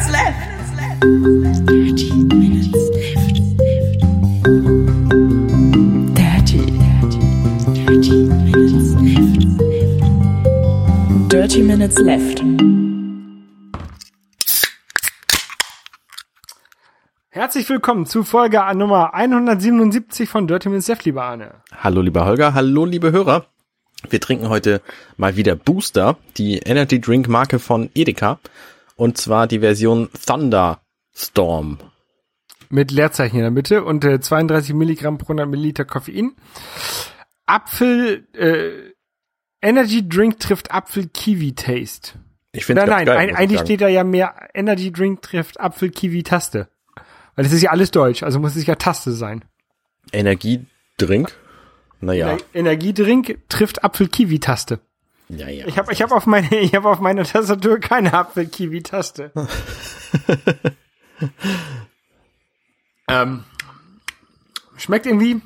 minutes left. 30 minutes left. 30, 30 minutes left. 30 minutes left. Herzlich willkommen zu Folge Nummer 177 von Dirty Minutes Left, lieber Arne. Hallo lieber Holger, hallo liebe Hörer. Wir trinken heute mal wieder Booster, die Energy Drink Marke von Edeka. Und zwar die Version Thunderstorm. Mit Leerzeichen in der Mitte und äh, 32 Milligramm pro 100 Milliliter Koffein. Apfel, äh, Energy Drink trifft Apfel-Kiwi-Taste. Ich finde Nein, nein, geil, ein, eigentlich sagen. steht da ja mehr Energy Drink trifft Apfel-Kiwi-Taste. Weil das ist ja alles Deutsch, also muss es ja Taste sein. Energiedrink. Naja, Ener- Energiedrink trifft Apfel-Kiwi-Taste. Ja, ja. Ich habe ich hab auf, meine, ich hab auf meiner Tastatur keine Apfel-Kiwi-Taste. ähm, schmeckt irgendwie,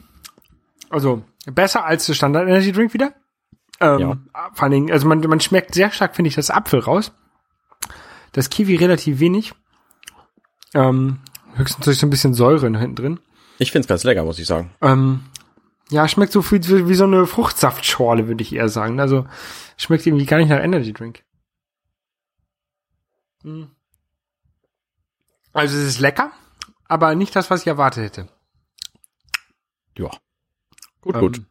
also besser als der Standard Energy Drink wieder. Ähm, Ja. Vor allen Dingen, also man, man schmeckt sehr stark, finde ich, das Apfel raus. Das Kiwi relativ wenig. Ähm, höchstens durch so ein bisschen Säure hinten drin. Ich find's ganz lecker, muss ich sagen. Ähm, ja, schmeckt so wie, wie, wie so eine Fruchtsaftschorle, würde ich eher sagen. Also schmeckt irgendwie gar nicht nach Energy Drink. Hm. Also es ist lecker, aber nicht das, was ich erwartet hätte. Ja. Gut, Ähm, gut.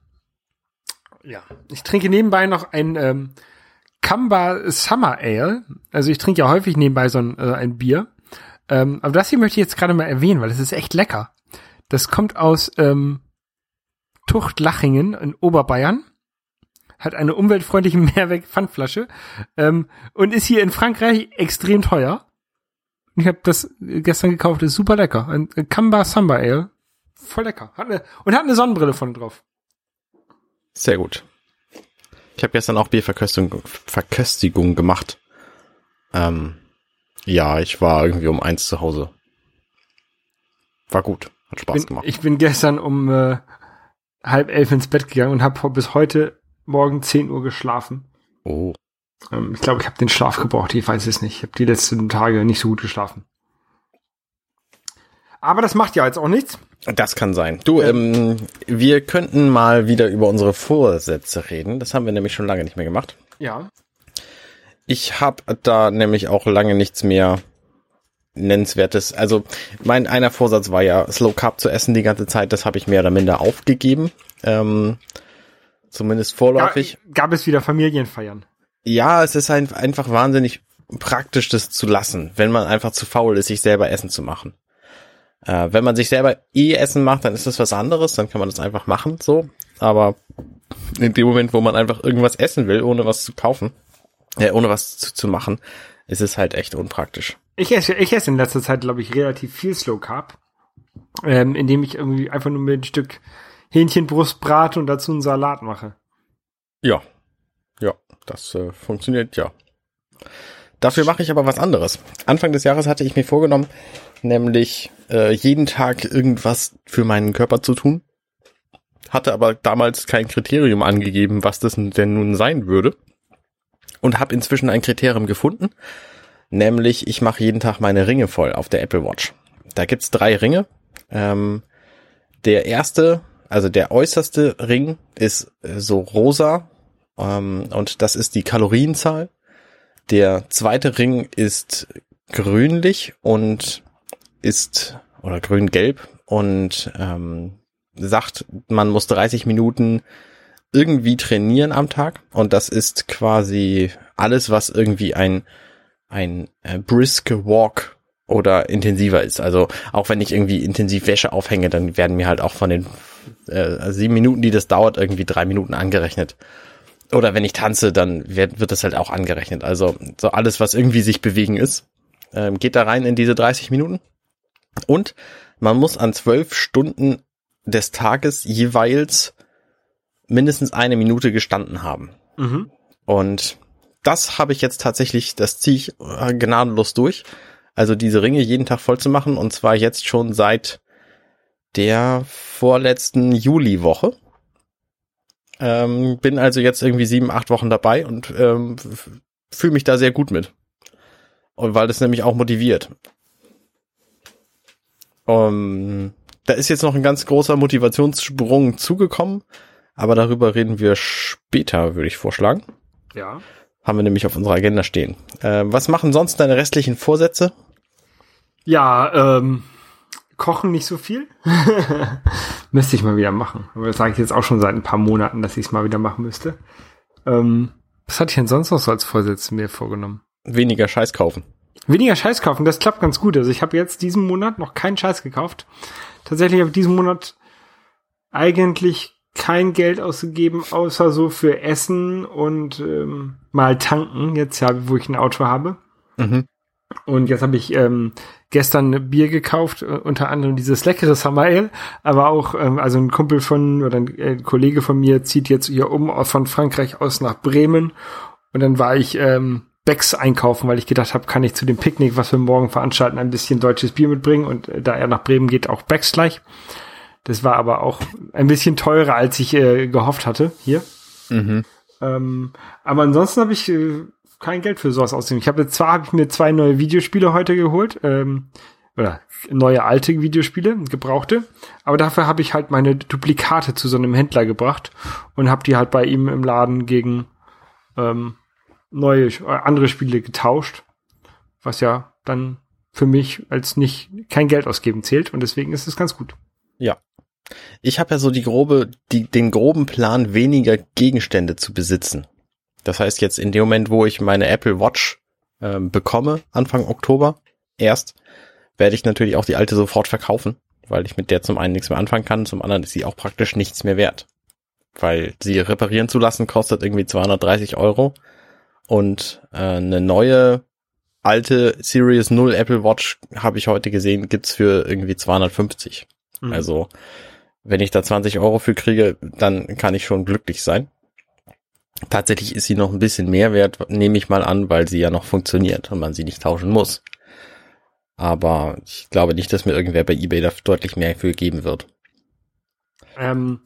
Ja. Ich trinke nebenbei noch ein ähm, Kamba Summer Ale. Also ich trinke ja häufig nebenbei so ein, äh, ein Bier. Ähm, aber das hier möchte ich jetzt gerade mal erwähnen, weil es ist echt lecker. Das kommt aus ähm, Tuchtlachingen in Oberbayern. Hat eine umweltfreundliche Mehrweg-Pfandflasche. Ähm, und ist hier in Frankreich extrem teuer. Ich habe das gestern gekauft, ist super lecker. Ein Kamba Summer Ale. Voll lecker. Hat eine, und hat eine Sonnenbrille von drauf. Sehr gut. Ich habe gestern auch Bierverköstigung Verköstigung gemacht. Ähm, ja, ich war irgendwie um eins zu Hause. War gut. Hat Spaß bin, gemacht. Ich bin gestern um äh, halb elf ins Bett gegangen und habe bis heute Morgen 10 Uhr geschlafen. oh. Ähm, ich glaube, ich habe den Schlaf gebraucht. Ich weiß es nicht. Ich habe die letzten Tage nicht so gut geschlafen. Aber das macht ja jetzt auch nichts. Das kann sein. Du, ähm, wir könnten mal wieder über unsere Vorsätze reden. Das haben wir nämlich schon lange nicht mehr gemacht. Ja. Ich habe da nämlich auch lange nichts mehr nennenswertes. Also mein einer Vorsatz war ja Slow Carb zu essen die ganze Zeit. Das habe ich mehr oder minder aufgegeben. Ähm, zumindest vorläufig. gab es wieder Familienfeiern. Ja, es ist ein, einfach wahnsinnig praktisch, das zu lassen, wenn man einfach zu faul ist, sich selber Essen zu machen. Äh, wenn man sich selber eh Essen macht, dann ist das was anderes, dann kann man das einfach machen, so. Aber in dem Moment, wo man einfach irgendwas essen will, ohne was zu kaufen, äh, ohne was zu, zu machen, ist es halt echt unpraktisch. Ich esse, ich esse in letzter Zeit, glaube ich, relativ viel Slow Carb. Ähm, indem ich irgendwie einfach nur mit ein Stück Hähnchenbrust brate und dazu einen Salat mache. Ja, ja, das äh, funktioniert ja. Dafür mache ich aber was anderes. Anfang des Jahres hatte ich mir vorgenommen, nämlich äh, jeden Tag irgendwas für meinen Körper zu tun. Hatte aber damals kein Kriterium angegeben, was das denn nun sein würde. Und habe inzwischen ein Kriterium gefunden, nämlich ich mache jeden Tag meine Ringe voll auf der Apple Watch. Da gibt's drei Ringe. Ähm, der erste, also der äußerste Ring ist äh, so rosa ähm, und das ist die Kalorienzahl. Der zweite Ring ist grünlich und ist oder grün-gelb und ähm, sagt, man muss 30 Minuten irgendwie trainieren am Tag und das ist quasi alles, was irgendwie ein ein äh, brisk Walk oder intensiver ist. Also auch wenn ich irgendwie intensiv Wäsche aufhänge, dann werden mir halt auch von den äh, sieben Minuten, die das dauert, irgendwie drei Minuten angerechnet. Oder wenn ich tanze, dann wird, wird das halt auch angerechnet. Also so alles, was irgendwie sich bewegen ist, ähm, geht da rein in diese 30 Minuten. Und man muss an zwölf Stunden des Tages jeweils mindestens eine Minute gestanden haben. Mhm. Und das habe ich jetzt tatsächlich, das ziehe ich äh, gnadenlos durch. Also diese Ringe jeden Tag voll zu machen und zwar jetzt schon seit der vorletzten Juliwoche. Ähm, bin also jetzt irgendwie sieben, acht Wochen dabei und ähm, fühle mich da sehr gut mit. Und weil das nämlich auch motiviert. Um, da ist jetzt noch ein ganz großer Motivationssprung zugekommen, aber darüber reden wir später, würde ich vorschlagen. Ja. Haben wir nämlich auf unserer Agenda stehen. Äh, was machen sonst deine restlichen Vorsätze? Ja, ähm, kochen nicht so viel. müsste ich mal wieder machen. Aber das sage ich jetzt auch schon seit ein paar Monaten, dass ich es mal wieder machen müsste. Ähm, was hatte ich denn sonst noch so als Vorsätze mir vorgenommen? Weniger Scheiß kaufen. Weniger Scheiß kaufen, das klappt ganz gut. Also ich habe jetzt diesen Monat noch keinen Scheiß gekauft. Tatsächlich habe ich diesen Monat eigentlich kein Geld ausgegeben, außer so für Essen und ähm, mal tanken, jetzt ja, wo ich ein Auto habe. Mhm. Und jetzt habe ich ähm, gestern Bier gekauft, äh, unter anderem dieses leckere Ale, aber auch, ähm, also ein Kumpel von, oder ein, äh, Kollege von mir zieht jetzt hier um von Frankreich aus nach Bremen. Und dann war ich ähm, Becks einkaufen, weil ich gedacht habe, kann ich zu dem Picknick, was wir morgen veranstalten, ein bisschen deutsches Bier mitbringen. Und äh, da er nach Bremen geht, auch Becks gleich. Das war aber auch ein bisschen teurer, als ich äh, gehofft hatte hier. Mhm. Ähm, aber ansonsten habe ich äh, kein Geld für sowas ausgegeben. Ich habe jetzt zwar habe ich mir zwei neue Videospiele heute geholt, ähm, oder neue alte Videospiele, gebrauchte, aber dafür habe ich halt meine Duplikate zu so einem Händler gebracht und habe die halt bei ihm im Laden gegen ähm, neue äh, andere Spiele getauscht, was ja dann für mich als nicht kein Geld ausgeben zählt und deswegen ist es ganz gut. Ja. Ich habe ja so die grobe, die, den groben Plan, weniger Gegenstände zu besitzen. Das heißt jetzt in dem Moment, wo ich meine Apple Watch ähm, bekomme, Anfang Oktober, erst, werde ich natürlich auch die alte sofort verkaufen, weil ich mit der zum einen nichts mehr anfangen kann, zum anderen ist sie auch praktisch nichts mehr wert. Weil sie reparieren zu lassen kostet irgendwie 230 Euro und äh, eine neue alte Series 0 Apple Watch habe ich heute gesehen, gibt's für irgendwie 250. Mhm. Also, wenn ich da 20 Euro für kriege, dann kann ich schon glücklich sein. Tatsächlich ist sie noch ein bisschen mehr wert, nehme ich mal an, weil sie ja noch funktioniert und man sie nicht tauschen muss. Aber ich glaube nicht, dass mir irgendwer bei eBay da deutlich mehr für geben wird. ähm,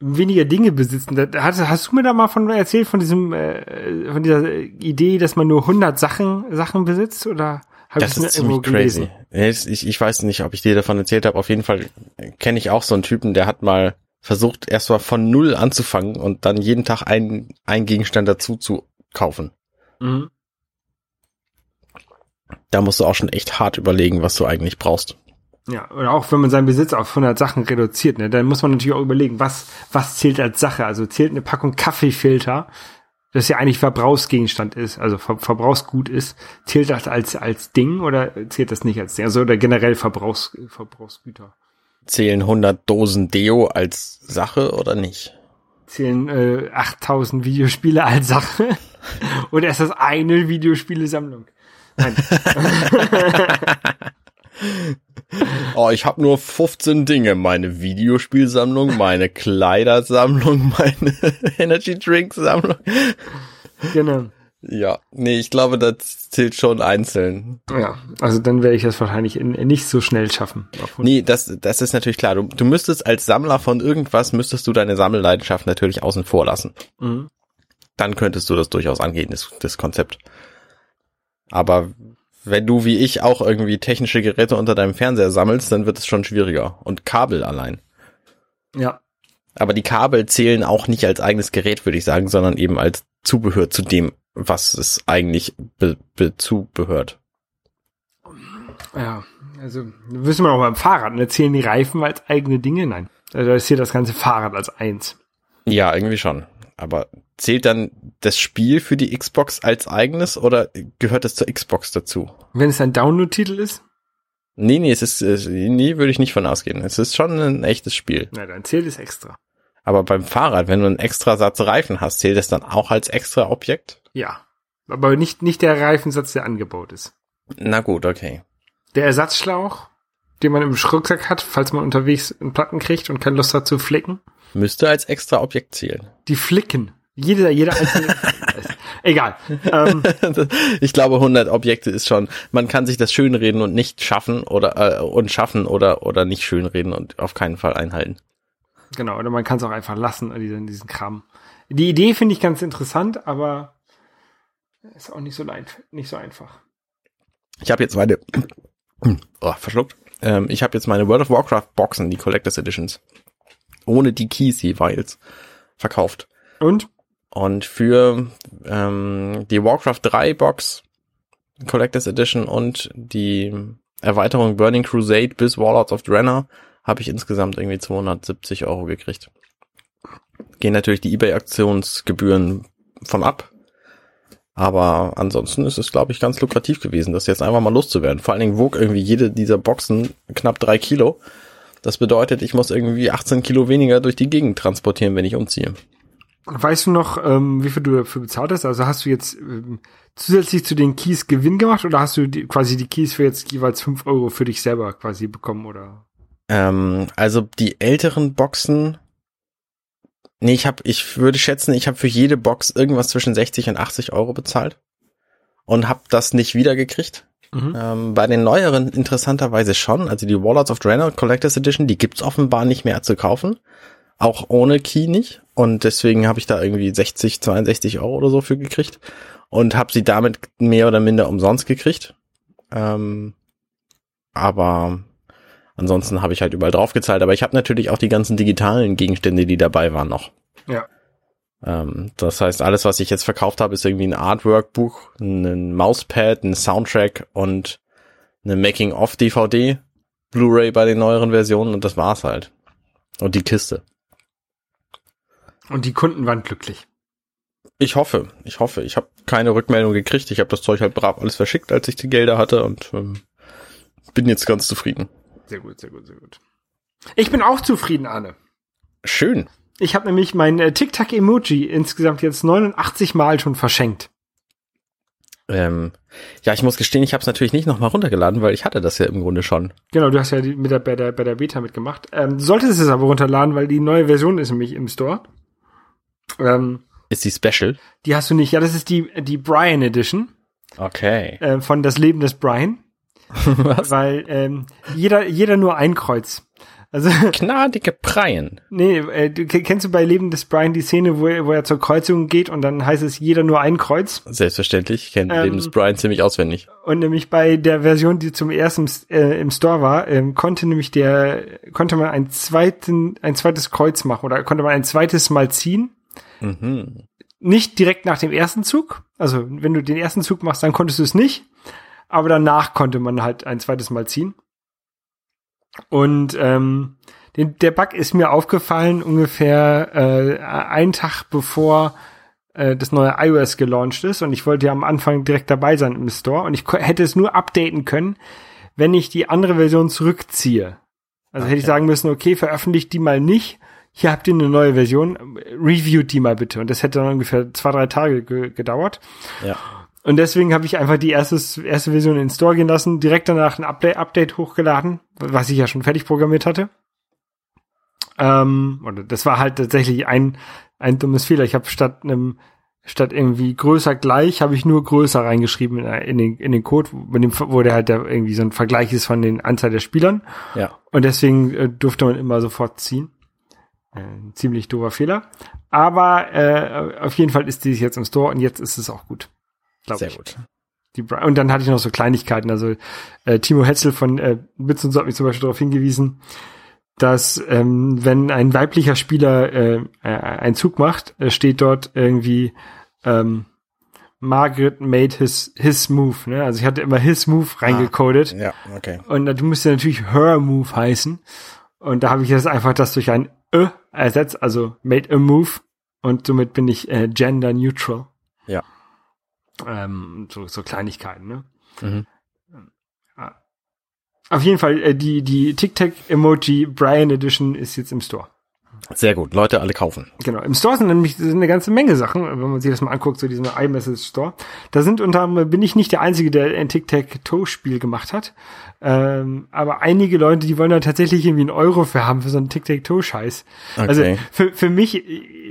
weniger Dinge besitzen. Hast, hast du mir da mal von erzählt von diesem äh, von dieser Idee, dass man nur 100 Sachen Sachen besitzt oder hab Das ist ziemlich crazy. gelesen? Ich, ich weiß nicht, ob ich dir davon erzählt habe. Auf jeden Fall kenne ich auch so einen Typen, der hat mal versucht, erst mal von null anzufangen und dann jeden Tag einen, einen Gegenstand dazu zu kaufen. Mhm. Da musst du auch schon echt hart überlegen, was du eigentlich brauchst. Ja, oder auch wenn man seinen Besitz auf 100 Sachen reduziert, ne, dann muss man natürlich auch überlegen, was was zählt als Sache. Also zählt eine Packung Kaffeefilter, das ja eigentlich Verbrauchsgegenstand ist, also Ver Verbrauchsgut ist, zählt das als als Ding oder zählt das nicht als Ding? Also oder generell Verbrauchs Verbrauchsgüter. Zählen 100 Dosen Deo als Sache oder nicht? Zählen äh, 8000 Videospiele als Sache? oder ist das eine Videospielesammlung? Nein. Oh, ich habe nur 15 Dinge. Meine Videospielsammlung, meine Kleidersammlung, meine Energy Drink Sammlung. genau. Ja, nee, ich glaube, das zählt schon einzeln. Ja, also dann werde ich das wahrscheinlich in, nicht so schnell schaffen. Auf 100. Nee, das, das ist natürlich klar. Du, du müsstest als Sammler von irgendwas, müsstest du deine Sammelleidenschaft natürlich außen vor lassen. Mhm. Dann könntest du das durchaus angehen, das, das Konzept. Aber wenn du wie ich auch irgendwie technische Geräte unter deinem Fernseher sammelst, dann wird es schon schwieriger. Und Kabel allein. Ja, Aber die Kabel zählen auch nicht als eigenes Gerät, würde ich sagen, sondern eben als Zubehör zu dem, was es eigentlich be, be zubehört. Ja, also wissen wir auch beim Fahrrad, ne? zählen die Reifen als eigene Dinge? Nein. Also da zählt das ganze Fahrrad als eins. Ja, irgendwie schon. Aber zählt dann das Spiel für die Xbox als eigenes oder gehört es zur Xbox dazu? Wenn es ein Download-Titel ist, Nee, nee, es ist, nee, würde ich nicht von ausgehen. Es ist schon ein echtes Spiel. na dann zählt es extra. Aber beim Fahrrad, wenn du einen extra Satz Reifen hast, zählt es dann auch als extra Objekt? Ja. Aber nicht, nicht der Reifensatz, der angebaut ist. Na gut, okay. Der Ersatzschlauch, den man im Rucksack hat, falls man unterwegs einen Platten kriegt und keine Lust hat zu flicken. Müsste als extra Objekt zählen. Die flicken. Jeder, jeder einzelne. Egal. Ähm, ich glaube, 100 Objekte ist schon, man kann sich das schönreden und nicht schaffen oder, äh, und schaffen oder, oder nicht schönreden und auf keinen Fall einhalten. genau, oder man kann es auch einfach lassen, diesen, diesen Kram. Die Idee finde ich ganz interessant, aber ist auch nicht so, leid, nicht so einfach. Ich habe jetzt meine, oh, verschluckt. Ähm, ich habe jetzt meine World of Warcraft Boxen, die Collectors Editions, ohne die Keys jeweils verkauft. Und? Und für ähm, die Warcraft 3 Box, Collectors Edition und die Erweiterung Burning Crusade bis Warlords of Draenor habe ich insgesamt irgendwie 270 Euro gekriegt. Gehen natürlich die eBay-Aktionsgebühren von ab. Aber ansonsten ist es, glaube ich, ganz lukrativ gewesen, das jetzt einfach mal loszuwerden. Vor allen Dingen wog irgendwie jede dieser Boxen knapp drei Kilo. Das bedeutet, ich muss irgendwie 18 Kilo weniger durch die Gegend transportieren, wenn ich umziehe. Weißt du noch, ähm, wie viel du dafür bezahlt hast? Also hast du jetzt ähm, zusätzlich zu den Keys Gewinn gemacht oder hast du die, quasi die Keys für jetzt jeweils fünf Euro für dich selber quasi bekommen oder? Ähm, also die älteren Boxen. Nee, ich habe, ich würde schätzen, ich habe für jede Box irgendwas zwischen 60 und 80 Euro bezahlt und habe das nicht wiedergekriegt. Mhm. Ähm, bei den neueren interessanterweise schon. Also die Warlords of Draenor Collectors Edition, die gibt's offenbar nicht mehr zu kaufen. Auch ohne Key nicht. Und deswegen habe ich da irgendwie 60, 62 Euro oder so für gekriegt. Und habe sie damit mehr oder minder umsonst gekriegt. Ähm, aber ansonsten habe ich halt überall draufgezahlt. Aber ich habe natürlich auch die ganzen digitalen Gegenstände, die dabei waren, noch. Ja. Ähm, das heißt, alles, was ich jetzt verkauft habe, ist irgendwie ein Artwork-Buch, ein Mauspad, ein Soundtrack und eine Making-of-DVD, Blu-ray bei den neueren Versionen und das war's halt. Und die Kiste. Und die Kunden waren glücklich. Ich hoffe, ich hoffe. Ich habe keine Rückmeldung gekriegt. Ich habe das Zeug halt brav alles verschickt, als ich die Gelder hatte und ähm, bin jetzt ganz zufrieden. Sehr gut, sehr gut, sehr gut. Ich bin auch zufrieden, Arne. Schön. Ich habe nämlich mein äh, Tic-Tac-Emoji insgesamt jetzt 89 Mal schon verschenkt. Ähm, ja, ich muss gestehen, ich habe es natürlich nicht nochmal runtergeladen, weil ich hatte das ja im Grunde schon. Genau, du hast ja die, mit der, bei, der, bei der Beta mitgemacht. Ähm, du solltest es aber runterladen, weil die neue Version ist nämlich im Store. Ähm, Ist die Special? die hast du nicht. Ja, das ist die, die Brian Edition Okay. äh, von Das Leben des Brian. Was? Weil ähm, jeder, jeder nur ein Kreuz. Also, Gnadige Preien. nee, äh, du, kennst du bei Leben des Brian die Szene, wo er, wo er zur Kreuzung geht und dann heißt es jeder nur ein Kreuz? Selbstverständlich. Ich kenne Ähm, Leben des Brian ziemlich auswendig. Und nämlich bei der Version, die zum ersten äh, im Store war, ähm, konnte nämlich der, konnte man ein zweiten, ein zweites Kreuz machen oder konnte man ein zweites Mal ziehen. Mhm. Nicht direkt nach dem ersten Zug. Also wenn du den ersten Zug machst, dann konntest du es nicht. Aber danach konnte man halt ein zweites Mal ziehen. Und ähm, den, der Bug ist mir aufgefallen ungefähr äh, einen Tag bevor äh, das neue iOS gelauncht ist. Und ich wollte ja am Anfang direkt dabei sein im Store. Und ich hätte es nur updaten können, wenn ich die andere Version zurückziehe. Also hätte ich Okay. sagen müssen, okay, veröffentlicht die mal nicht. Hier habt ihr eine neue Version. Reviewt die mal bitte. Und das hätte dann ungefähr zwei, drei Tage ge gedauert. Ja. Und deswegen habe ich einfach die erste, erste Version in den Store gehen lassen, direkt danach ein Update, Update hochgeladen, was ich ja schon fertig programmiert hatte. Ähm, oder das war halt tatsächlich ein, ein dummes Fehler. Ich habe statt einem statt irgendwie größer gleich, habe ich nur größer reingeschrieben in, in, den, in den Code, mit dem, wo der halt der irgendwie so ein Vergleich ist von den Anzahl der Spielern. Ja. Und deswegen äh, durfte man immer sofort ziehen. Äh, ein ziemlich doofer Fehler. Aber äh, auf jeden Fall ist die jetzt im Store und jetzt ist es auch gut. Sehr ich. gut. Die und dann hatte ich noch so Kleinigkeiten. Also äh, Timo Hetzel von äh, Bits und so hat mich zum Beispiel darauf hingewiesen, dass ähm, wenn ein weiblicher Spieler äh, äh, einen Zug macht, äh, steht dort irgendwie ähm, Margaret made his his move. Ne? Also ich hatte immer his move reingecodet. Ja, okay. Und du musste natürlich her move heißen. Und da habe ich jetzt einfach das durch ein Ö ersetzt, also made a move. Und somit bin ich äh, gender neutral. Ähm, so, so Kleinigkeiten, ne? Mhm. Auf jeden Fall, äh, die, die Tic-Tac-Emoji Brian Edition ist jetzt im Store. Sehr gut. Leute, alle kaufen. Genau. Im Store sind nämlich sind eine ganze Menge Sachen, wenn man sich das mal anguckt, so diesen iMessage Store. Da sind unter anderem, bin ich nicht der Einzige, der ein Tic-Tac-Toe-Spiel gemacht hat. Ähm, aber einige Leute, die wollen da tatsächlich irgendwie einen Euro für haben, für so einen Tic-Tac-Toe-Scheiß. Okay. Also für, für mich,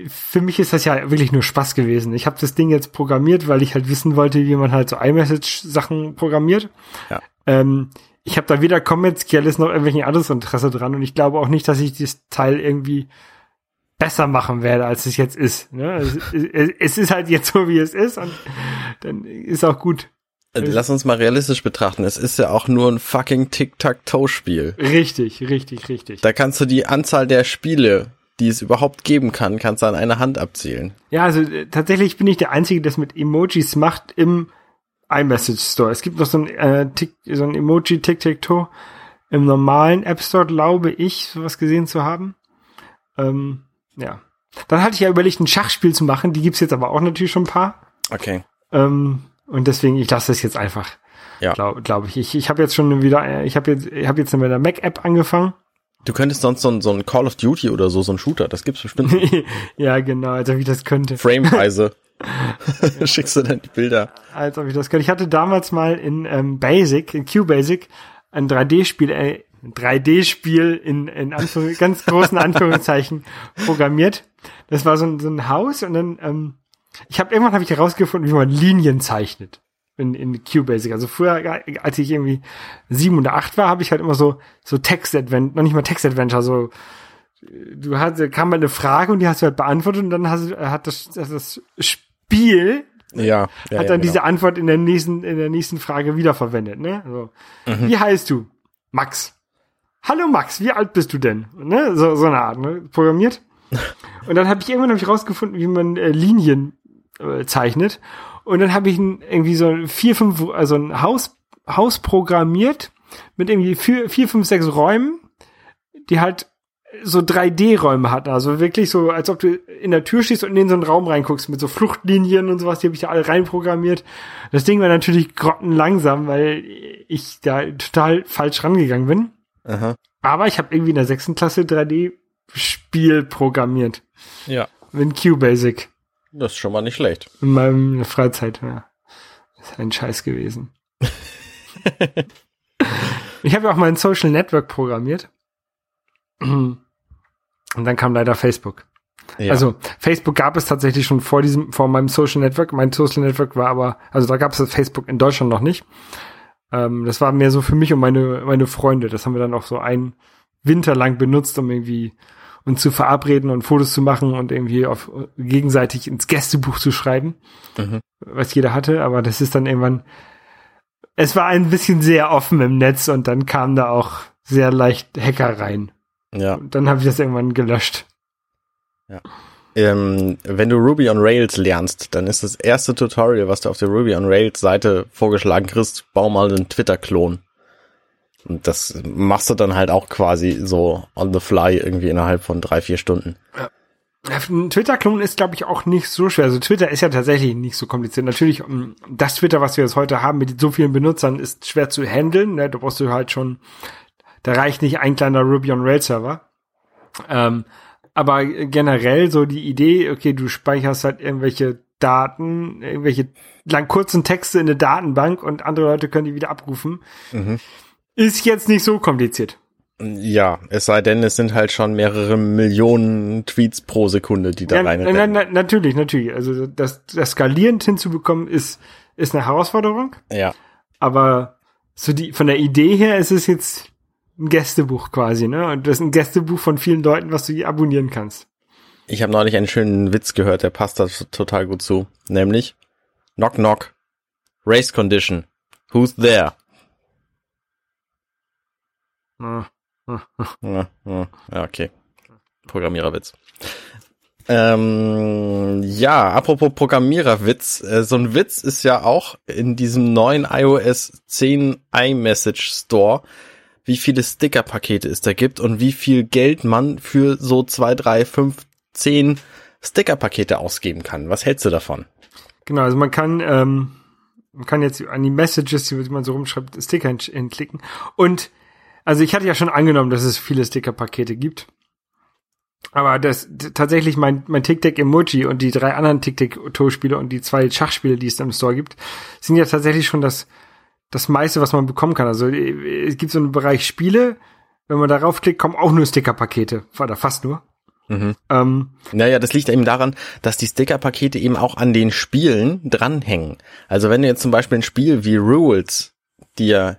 für mich ist das ja wirklich nur Spaß gewesen. Ich habe das Ding jetzt programmiert, weil ich halt wissen wollte, wie man halt so iMessage-Sachen programmiert. Ja. Ähm, ich habe da weder kommerzielles noch irgendwelchen anderes Interesse dran und ich glaube auch nicht, dass ich das Teil irgendwie besser machen werde, als es jetzt ist. Ne? Es, es, es ist halt jetzt so, wie es ist und dann ist auch gut. Äh, Lass uns mal realistisch betrachten. Es ist ja auch nur ein fucking Tic-Tac-Toe-Spiel. Richtig, richtig, richtig. Da kannst du die Anzahl der Spiele, die es überhaupt geben kann, kannst du an einer Hand abzählen. Ja, also äh, tatsächlich bin ich der Einzige, der das mit Emojis macht im iMessage Store. Es gibt noch so ein, äh, Tick, so ein Emoji Tic-Tac-Toe im normalen App Store, glaube ich, sowas gesehen zu haben. Ähm, ja. Dann hatte ich ja überlegt, ein Schachspiel zu machen. Die gibt's jetzt aber auch natürlich schon ein paar. Okay. Ähm, und deswegen, ich lasse das jetzt einfach. Ja. Glaube glaub ich. Ich, ich habe jetzt schon wieder, ich habe jetzt, ich habe jetzt mit der Mac-App angefangen. Du könntest sonst so ein, so ein Call of Duty oder so, so ein Shooter, das gibt's bestimmt ja, genau, als ob ich das könnte. frameweise. Schickst du dann die Bilder. Als ob ich das könnte. Ich hatte damals mal in ähm, Basic, in QBasic, ein 3D-Spiel, äh, ein 3D-Spiel in, in Anführungs ganz großen Anführungszeichen programmiert. Das war so ein, so ein Haus und dann, ähm, ich habe irgendwann habe ich herausgefunden, wie man Linien zeichnet in, in QBasic. Also früher, als ich irgendwie sieben oder acht war, habe ich halt immer so so Text-Adventure, noch nicht mal Text-Adventure, so du hast, kam mal eine Frage und die hast du halt beantwortet und dann hast, du- hat das, das, das Spiel Ja. ja hat ja, dann genau. diese Antwort in der nächsten, in der nächsten Frage wiederverwendet, ne? So. Mhm. Wie heißt du? Max. Hallo Max, wie alt bist du denn? Ne? So, so eine Art, ne? Programmiert. Und dann habe ich irgendwann hab ich rausgefunden, wie man äh, Linien äh, zeichnet. Und dann habe ich ein, irgendwie so vier, fünf, also ein Haus, Haus programmiert mit irgendwie vier, vier, fünf, sechs Räumen, die halt so 3D-Räume hatten. Also wirklich so, als ob du in der Tür stehst und in so einen Raum reinguckst mit so Fluchtlinien und sowas, die habe ich da alle reinprogrammiert. Das Ding war natürlich grottenlangsam, weil ich da total falsch rangegangen bin. Aha. Aber ich habe irgendwie in der sechsten Klasse 3D-Spiel programmiert. Ja. Mit QBasic. Das ist schon mal nicht schlecht. In meinem Freizeit, ja. Das ist ein Scheiß gewesen. ich habe ja auch mal ein Social Network programmiert. Und dann kam leider Facebook. Ja. Also Facebook gab es tatsächlich schon vor diesem, vor meinem Social Network. Mein Social Network war aber, also da gab es das Facebook in Deutschland noch nicht. Ähm, das war mehr so für mich und meine, meine Freunde. Das haben wir dann auch so einen Winter lang benutzt, um irgendwie uns zu verabreden und Fotos zu machen und irgendwie auf gegenseitig ins Gästebuch zu schreiben, Mhm. was jeder hatte. Aber das ist dann irgendwann, es war ein bisschen sehr offen im Netz und dann kam da auch sehr leicht Hacker rein. Ja. Und dann habe ich das irgendwann gelöscht. Ähm, wenn du Ruby on Rails lernst, dann ist das erste Tutorial, was du auf der Ruby on Rails Seite vorgeschlagen kriegst, bau mal einen Twitter-Klon. Und das machst du dann halt auch quasi so on the fly irgendwie innerhalb von drei, vier Stunden. Ja, Ein Twitter-Klon ist, glaube ich, auch nicht so schwer. Also Twitter ist ja tatsächlich nicht so kompliziert. Natürlich, um, das Twitter, was wir jetzt heute haben mit so vielen Benutzern, ist schwer zu handeln. Ne? Da brauchst du halt schon, da reicht nicht ein kleiner Ruby on Rails Server. Ähm, aber generell so die Idee, okay, du speicherst halt irgendwelche Daten, irgendwelche lang kurzen Texte in eine Datenbank und andere Leute können die wieder abrufen, Mhm. ist jetzt nicht so kompliziert. Ja, es sei denn, es sind halt schon mehrere Millionen Tweets pro Sekunde, die da Ja, rein. na, na, na, natürlich, natürlich. Also das, das skalierend hinzubekommen ist, ist eine Herausforderung. Ja, Aber so die, von der Idee her ist es jetzt ein Gästebuch quasi, ne? Und das ist ein Gästebuch von vielen Leuten, was du hier abonnieren kannst. ich habe neulich einen schönen Witz gehört, der passt da total gut zu. Nämlich, knock knock, race condition, who's there? Ah, ja, okay. Programmiererwitz. Ähm, ja, apropos Programmiererwitz, äh, so ein Witz ist ja auch in diesem neuen iOS 10 iMessage Store, wie viele Sticker-Pakete es da gibt und wie viel Geld man für so zwei, drei, fünf, zehn Sticker-Pakete ausgeben kann. Was hältst du davon? Genau, also man kann, ähm, man kann jetzt an die Messages, die man so rumschreibt, Sticker hinklicken. Und also ich hatte ja schon angenommen, dass es viele Sticker-Pakete gibt. Aber das tatsächlich mein, mein Tic-Tac-Emoji und die drei anderen Tic-Tac-Toe-Spiele und die zwei Schachspiele, die es im Store gibt, sind ja tatsächlich schon das, das meiste, was man bekommen kann. Also äh, es gibt so einen Bereich Spiele, wenn man darauf klickt, kommen auch nur Sticker-Pakete. Oder fast nur. Mhm. Ähm, Naja, das liegt eben daran, dass die Sticker-Pakete eben auch an den Spielen dranhängen. Also wenn du jetzt zum Beispiel ein Spiel wie Rules dir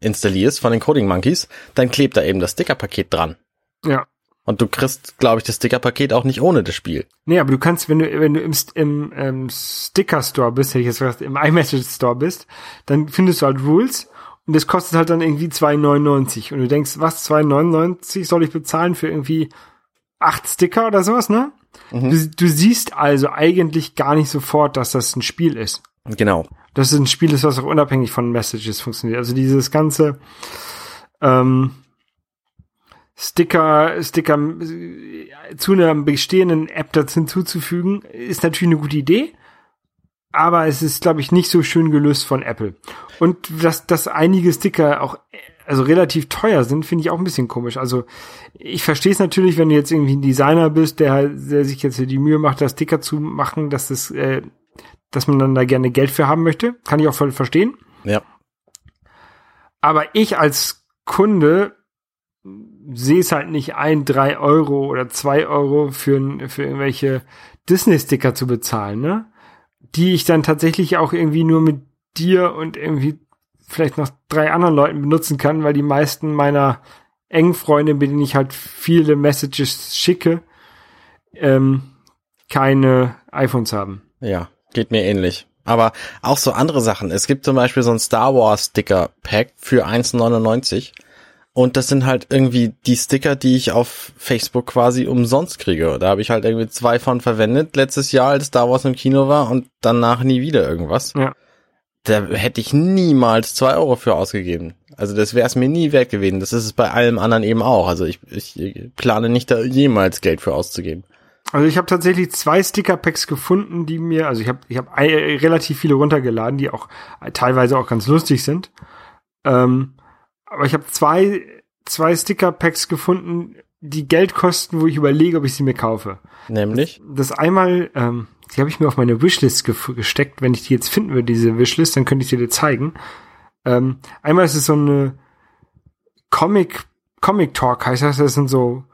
installierst von den Coding Monkeys, dann klebt da eben das Sticker-Paket dran. ja. Und du kriegst, glaube ich, das Sticker-Paket auch nicht ohne das Spiel. Nee, aber du kannst, wenn du, wenn du im, St- im ähm, Sticker-Store bist, hätte ich jetzt gesagt, im iMessage-Store bist, dann findest du halt Rules und das kostet halt dann irgendwie 2,99. Und du denkst, was, 2,99 soll ich bezahlen für irgendwie acht Sticker oder sowas, ne? Du, du siehst also eigentlich gar nicht sofort, dass das ein Spiel ist. Genau. Dass es ein Spiel ist, was auch unabhängig von Messages funktioniert. Also dieses ganze ähm, Sticker, Sticker zu einer bestehenden App dazu hinzuzufügen, ist natürlich eine gute Idee. Aber es ist, glaube ich, nicht so schön gelöst von Apple. Und dass, dass einige Sticker auch also relativ teuer sind, finde ich auch ein bisschen komisch. Also ich verstehe es natürlich, wenn du jetzt irgendwie ein Designer bist, der, der sich jetzt die Mühe macht, das Sticker zu machen, dass das, äh, dass man dann da gerne Geld für haben möchte. Kann ich auch voll verstehen. Ja. Aber ich als Kunde sehe es halt nicht ein, drei Euro oder zwei Euro für, für irgendwelche Disney-Sticker zu bezahlen, ne? Die ich dann tatsächlich auch irgendwie nur mit dir und irgendwie vielleicht noch drei anderen Leuten benutzen kann, weil die meisten meiner engen Freunde, mit denen ich halt viele Messages schicke, ähm, keine iPhones haben. Ja, geht mir ähnlich. Aber auch so andere Sachen. Es gibt zum Beispiel so ein Star Wars Sticker Pack für 1,99. Und das sind halt irgendwie die Sticker, die ich auf Facebook quasi umsonst kriege. Da habe ich halt irgendwie zwei von verwendet letztes Jahr, als Star Wars im Kino war und danach nie wieder irgendwas. Ja. Da hätte ich niemals zwei Euro für ausgegeben. Also das wäre es mir nie wert gewesen. Das ist es bei allem anderen eben auch. Also ich, ich plane nicht da jemals Geld für auszugeben. Also ich habe tatsächlich zwei Sticker-Packs gefunden, die mir, also ich habe ich hab ei- relativ viele runtergeladen, die auch äh, teilweise auch ganz lustig sind. Ähm, aber ich habe zwei, zwei Sticker-Packs gefunden, die Geld kosten, wo ich überlege, ob ich sie mir kaufe. Nämlich? Das einmal, ähm, die habe ich mir auf meine Wishlist gef- gesteckt. Wenn ich die jetzt finden würde, diese Wishlist, dann könnte ich sie dir zeigen. Ähm, einmal ist es so eine Comic, Comic Talk heißt das. Das sind so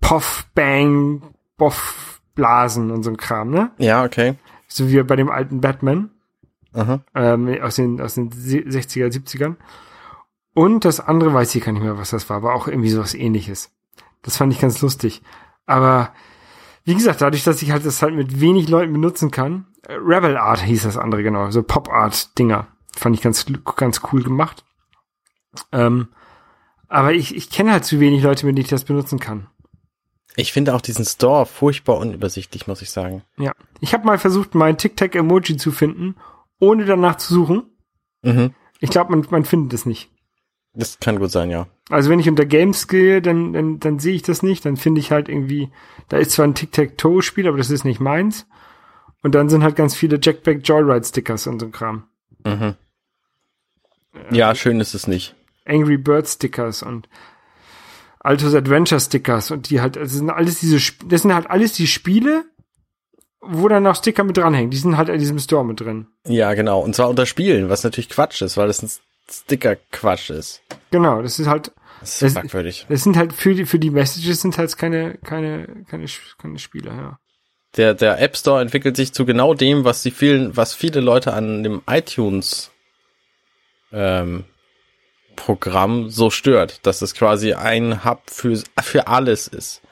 Poff, Bang, Boff, Blasen und so ein Kram, ne? Ja, okay. So wie bei dem alten Batman Aha. ähm, aus den, aus den 60er, 70ern. Und das andere weiß ich gar nicht mehr, was das war, aber auch irgendwie sowas ähnliches. Das fand ich ganz lustig. Aber wie gesagt, dadurch, dass ich halt das halt mit wenig Leuten benutzen kann, äh, Rebel Art hieß das andere genau, so Pop Art Dinger. Fand ich ganz, ganz cool gemacht. Ähm, aber ich, ich kenne halt zu wenig Leute, mit denen ich das benutzen kann. Ich finde auch diesen Store furchtbar unübersichtlich, muss ich sagen. Ja. Ich habe mal versucht, mein Tic-Tac-Emoji zu finden, ohne danach zu suchen. Mhm. Ich glaube, man, man findet es nicht. Das kann gut sein, ja. Also wenn ich unter Games gehe, dann, dann, dann sehe ich das nicht. Dann finde ich halt irgendwie, da ist zwar ein Tic-Tac-Toe-Spiel, aber das ist nicht meins. Und dann sind halt ganz viele Jackback Joyride-Stickers und so ein Kram. Mhm. Ja, schön ist es nicht. Angry Bird Stickers und Altos Adventure Stickers und die halt, das sind alles diese, das sind halt alles die Spiele, wo dann noch Sticker mit dranhängen. Die sind halt in diesem Store mit drin. Ja, genau. Und zwar unter Spielen, was natürlich Quatsch ist, weil das Sticker-Quatsch ist. Genau, das ist halt, Das ist fragwürdig. das sind halt für die, für die Messages sind halt keine, keine, keine, keine Spiele, ja. Der, der App Store entwickelt sich zu genau dem, was die vielen, was viele Leute an dem iTunes ähm, Programm so stört, dass es quasi ein Hub für, für alles ist.